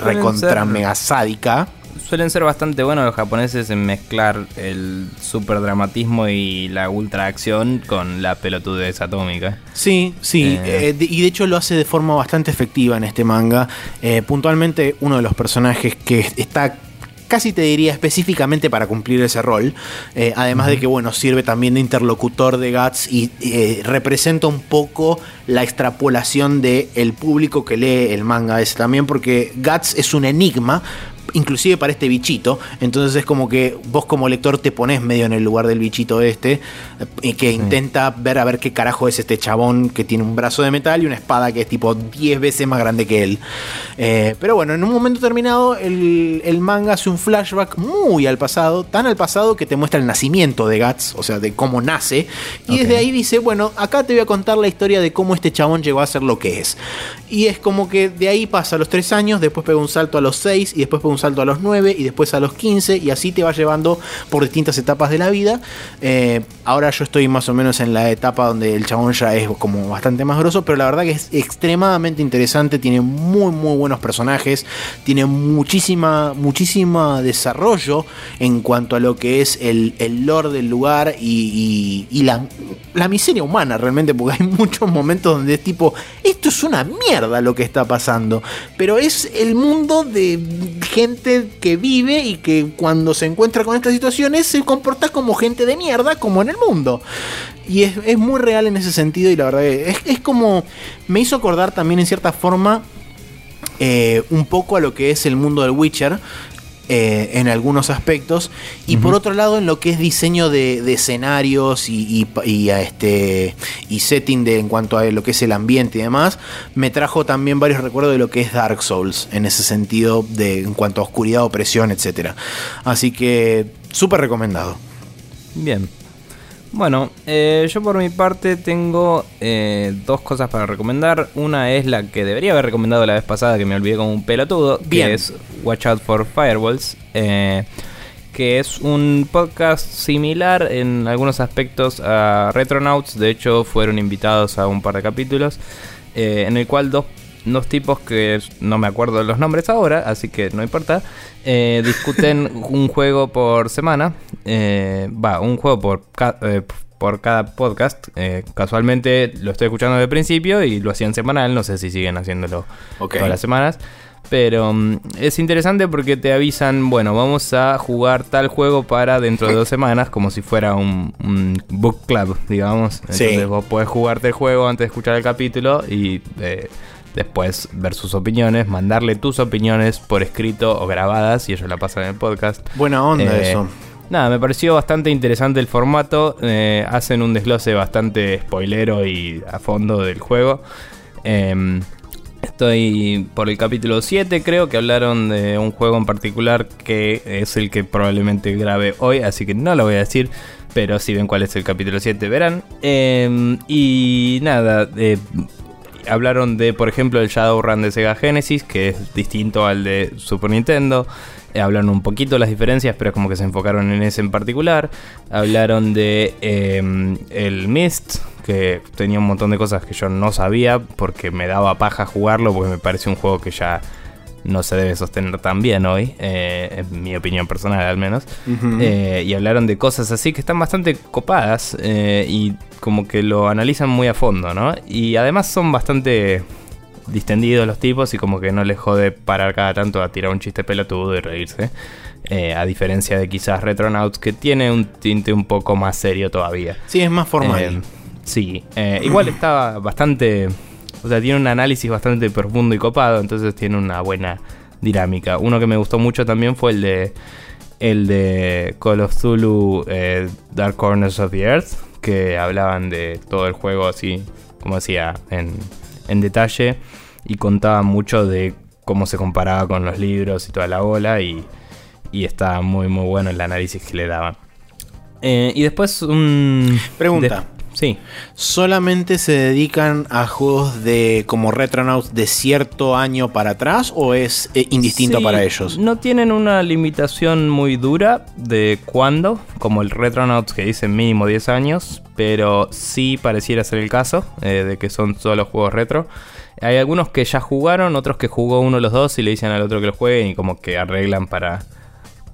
recontra mega sádica. Suelen ser bastante buenos los japoneses en mezclar el super dramatismo y la ultra acción con la pelotudez atómica. Sí, sí, Eh. eh, de- y de hecho lo hace de forma bastante efectiva en este manga. Eh, puntualmente uno de los personajes que está casi te diría específicamente para cumplir ese rol, eh, además de que bueno, sirve también de interlocutor de Guts y eh, representa un poco la extrapolación de el público que lee el manga ese también, porque Guts es un enigma, inclusive para este bichito. Entonces es como que vos como lector te pones medio en el lugar del bichito este eh, y que intenta ver a ver qué carajo es este chabón que tiene un brazo de metal y una espada que es tipo 10 veces más grande que él. Eh, pero bueno, en un momento terminado el, el manga hace un flashback muy al pasado, tan al pasado que te muestra el nacimiento de Guts, o sea, de cómo nace. Y desde ahí dice, bueno, acá te voy a contar la historia de cómo este chabón llegó a ser lo que es. Y es como que de ahí pasa a los 3 años, después pega un salto a los 6 y después pega un salto a los 9 y después a los 15 y así te va llevando por distintas etapas de la vida. Eh, ahora yo estoy más o menos en la etapa donde el chabón ya es como bastante más grosso, pero la verdad que es extremadamente interesante, tiene muy muy buenos personajes, tiene muchísima, muchísima desarrollo en cuanto a lo que es el, el lore del lugar y, la, la miseria humana realmente, porque hay muchos momentos donde es tipo, esto es una mierda lo que está pasando, pero es el mundo de gente que vive y que cuando se encuentra con estas situaciones se comporta como gente de mierda, como en el mundo. Y es, muy real en ese sentido y la verdad es, es como, me hizo acordar también en cierta forma eh, un poco a lo que es el mundo del Witcher. Eh, en algunos aspectos. Y por otro lado en lo que es diseño de, de escenarios y, y, y a este y setting de en cuanto a lo que es el ambiente y demás me trajo también varios recuerdos de lo que es Dark Souls en ese sentido de en cuanto a oscuridad opresión etcétera. Así que súper recomendado. Bien. Bueno, eh, yo por mi parte tengo eh, dos cosas para recomendar. Una es la que debería haber recomendado la vez pasada, que me olvidé como un pelotudo, Bien. que es Watch Out for Firewalls, eh, que es un podcast similar en algunos aspectos a Retronauts. De hecho, fueron invitados a un par de capítulos, eh, en el cual dos, dos tipos que no me acuerdo de los nombres ahora, así que no importa, eh, discuten un juego por semana. eh, Va, un juego por, ca- eh, por cada podcast. eh, casualmente lo estoy escuchando desde el principio y lo hacían semanal. No sé si siguen haciéndolo todas las semanas. Pero mm, es interesante porque te avisan, bueno, vamos a jugar tal juego para dentro de dos semanas, como si fuera un, un book club, digamos. Sí. Entonces vos podés jugarte el juego antes de escuchar el capítulo y eh, después ver sus opiniones, mandarle tus opiniones por escrito o grabadas y ellos la pasan en el podcast. buena onda Eh, eso Nada, me pareció bastante interesante el formato. eh, hacen un desglose bastante spoilero y a fondo del juego. Em, estoy por el capítulo 7, creo que hablaron de un juego en particular que es el que probablemente grabe hoy, así que no lo voy a decir. Pero si ven cuál es el capítulo 7, verán. Em, y nada, eh, hablaron de, por ejemplo, el Shadowrun de Sega Genesis, que es distinto al de Super Nintendo. Eh, hablaron un poquito de las diferencias, pero como que se enfocaron en ese en particular. Hablaron de eh, el Mist, que tenía un montón de cosas que yo no sabía, porque me daba paja jugarlo, porque me parece un juego que ya no se debe sostener tan bien hoy, eh, en mi opinión personal al menos. Eh, y hablaron de cosas así que están bastante copadas eh, y como que lo analizan muy a fondo, ¿no? Y además son bastante distendidos los tipos y como que no les jode parar cada tanto a tirar un chiste pelotudo y reírse. Eh, a diferencia de quizás Retronauts que tiene un tinte un poco más serio todavía. sí es más formal Eh, sí, eh, igual está bastante. O sea, tiene un análisis bastante profundo y copado, entonces tiene una buena dinámica. Uno que me gustó mucho también fue el de. El de Call of Zulu eh, Dark Corners of the Earth, que hablaban de todo el juego así, como decía, en, en detalle, y contaban mucho de cómo se comparaba con los libros y toda la bola, y, y estaba muy muy bueno el análisis que le daban. Eh, y después un... Pregunta. Sí. ¿Solamente se dedican a juegos de como Retronauts de cierto año para atrás o es eh, indistinto Sí, para ellos? No tienen una limitación muy dura de cuándo, como el Retronauts que dice mínimo 10 años, pero sí pareciera ser el caso eh, de que son solo juegos retro. Hay algunos que ya jugaron, otros que jugó uno de los dos y le dicen al otro que lo jueguen y como que arreglan para,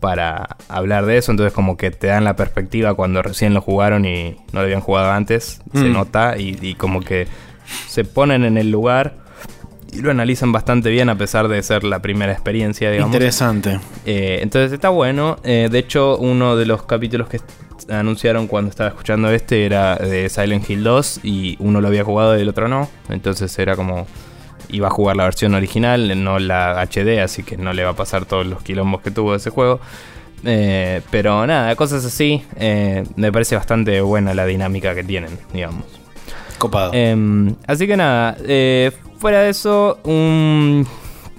para hablar de eso. Entonces como que te dan la perspectiva cuando recién lo jugaron y no lo habían jugado antes. Se Mm. nota y, y como que se ponen en el lugar y lo analizan bastante bien a pesar de ser la primera experiencia, digamos. Interesante. Eh, entonces está bueno. Eh, de hecho, uno de los capítulos que anunciaron cuando estaba escuchando este era de Silent Hill 2 y uno lo había jugado y el otro no. Entonces era como iba a jugar la versión original, no la HD, así que no le va a pasar todos los quilombos que tuvo ese juego. Eh, pero nada, cosas así. eh, me parece bastante buena la dinámica que tienen, digamos. Copado. Em, así que nada, eh, fuera de eso, un,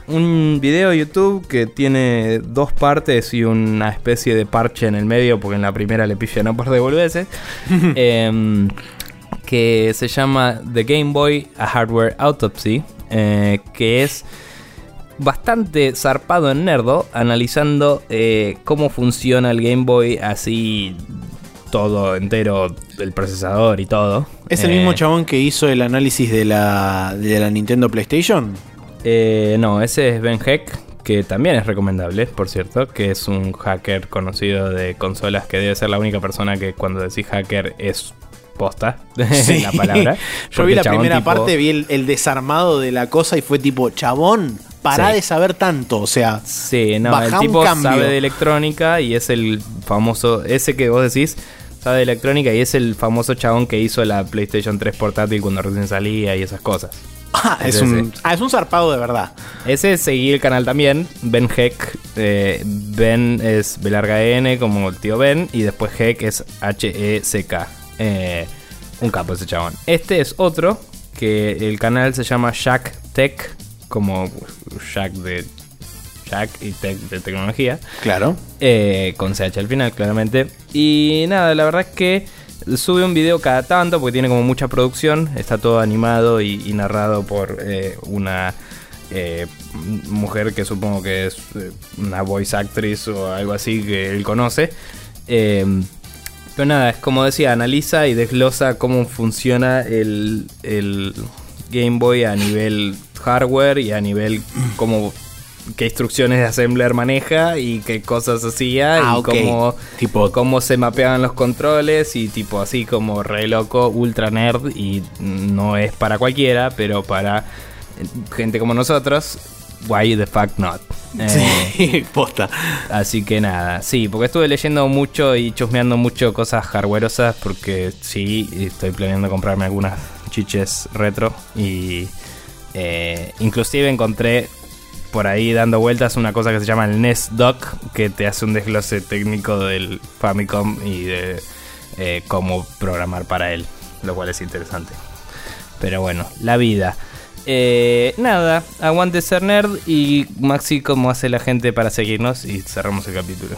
un video de YouTube que tiene dos partes y una especie de parche en el medio, porque en la primera le pifian un par de boludeces, que se llama The Game Boy A Hardware Autopsy, eh, que es bastante zarpado en nerdo, analizando eh, cómo funciona el Game Boy así todo entero, el procesador y todo. ¿Es el Eh, mismo chabón que hizo el análisis de la, de la Nintendo PlayStation? Eh, no, ese es Ben Heck, que también es recomendable, por cierto, que es un hacker conocido de consolas, que debe ser la única persona que cuando decís hacker es posta la palabra. Yo vi la primera tipo- parte, vi el, el desarmado de la cosa y fue tipo, chabón, pará Sí. de saber tanto. O sea, Sí, no, Baja el un tipo cambio. sabe de electrónica y es el famoso, ese que vos decís, sabe de electrónica y es el famoso chabón que hizo la PlayStation 3 portátil cuando recién salía y esas cosas. ah, es, un, sí. ah, es un zarpado de verdad. Ese seguí el canal también, Ben Heck. eh, ben es B larga N como el tío Ben y después Heck es H-E-C-K. Eh, un capo ese chabón. Este es otro que el canal se llama Jack Tech, como Jack de Jack y Tech de tecnología. Claro. Eh, con CH al final, claramente. Y nada, la verdad es que sube un video cada tanto porque tiene como mucha producción. Está todo animado y, y narrado por eh, una eh, mujer que supongo que es una voice actress o algo así que él conoce. Eh, pero nada, es como decía, analiza y desglosa cómo funciona el, el Game Boy a nivel hardware y a nivel cómo qué instrucciones de assembler maneja y qué cosas hacía Ah, y ok. cómo, Tipo- cómo se mapeaban los controles y tipo así como re loco, ultra nerd y no es para cualquiera, pero para gente como nosotros, why the fuck not? Eh, Sí, posta. Así que nada, sí, porque estuve leyendo mucho y chusmeando mucho cosas hardwareosas porque sí, estoy planeando comprarme algunas chiches retro y eh, inclusive encontré por ahí dando vueltas una cosa que se llama el NES Doc que te hace un desglose técnico del Famicom y de eh, cómo programar para él, lo cual es interesante. Pero bueno, la vida. Eh, nada, aguante ser nerd y Maxi, ¿cómo hace la gente para seguirnos? Y cerramos el capítulo.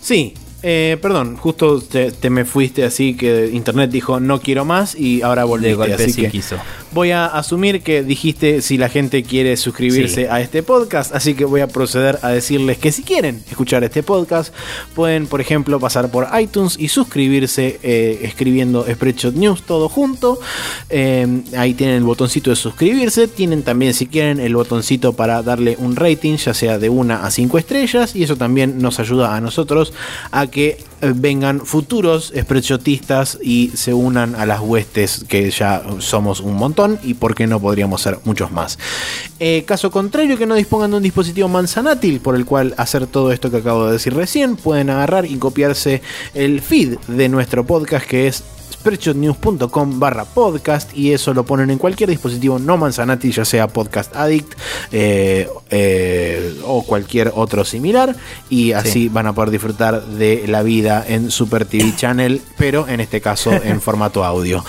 Sí, eh, perdón, justo te, te me fuiste así que internet dijo no quiero más y ahora De volviste. golpe así sí que quiso. voy a asumir que dijiste si la gente quiere suscribirse Sí. a este podcast, así que voy a proceder a decirles que si quieren escuchar este podcast, pueden, por ejemplo, pasar por iTunes y suscribirse eh, escribiendo Spreadshot News todo junto. Eh, ahí tienen el botoncito de suscribirse. Tienen también, si quieren, el botoncito para darle un rating, ya sea de una a 5 estrellas. Y eso también nos ayuda a nosotros a que eh, vengan futuros spreadshotistas y se unan a las huestes que ya somos un montón y por qué no podríamos ser muchos más. Eh, caso contrario, que no dispongan de un dispositivo manzanátil por el cual hacer todo esto que acabo de decir recién, pueden agarrar y copiarse el feed de nuestro podcast que es spreadshotnews.com barra podcast y eso lo ponen en cualquier dispositivo no manzanátil, ya sea Podcast Addict eh, eh, o cualquier otro similar y así Sí. van a poder disfrutar de la vida en Super TV Channel, pero en este caso en formato audio.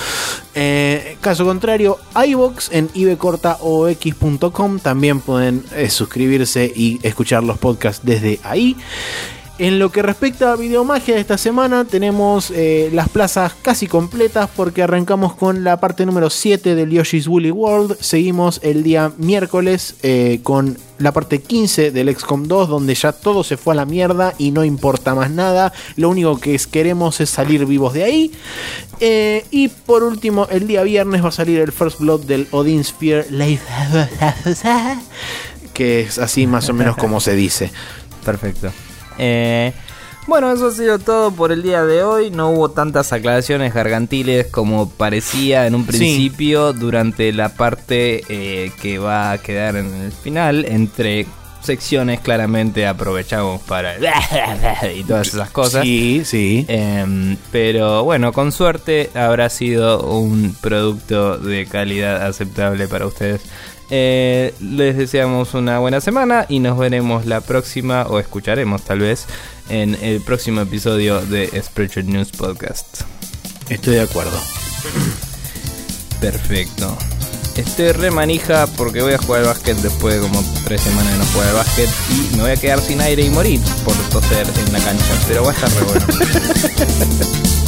Eh, caso contrario, iVox en ibcortaox.com también pueden suscribirse y escuchar los podcasts desde ahí. En lo que respecta a Videomagia de esta semana, tenemos eh, las plazas casi completas porque arrancamos con la parte número 7 del Yoshi's Woolly World. Seguimos el día miércoles eh, con la parte 15 del XCOM 2, donde ya todo se fue a la mierda y no importa más nada. Lo único que queremos es salir vivos de ahí. Eh, y por último, el día viernes va a salir el First Blood del Odin Sphere que es así más o menos como se dice. Perfecto. Eh, bueno, eso ha sido todo por el día de hoy. No hubo tantas aclaraciones gargantiles como parecía en un principio durante la parte eh, que va a quedar en el final. Entre secciones claramente aprovechamos para y todas esas cosas. Sí, sí. Em, pero bueno, con suerte habrá sido un producto de calidad aceptable para ustedes. Eh, les deseamos una buena semana y nos veremos la próxima, o escucharemos tal vez, en el próximo episodio de Spreadshirt News Podcast. Estoy de acuerdo. Perfecto. Estoy re manija porque voy a jugar al básquet después de como tres semanas de no jugar al básquet y me voy a quedar sin aire y morir por toser en la cancha, pero va a estar re bueno.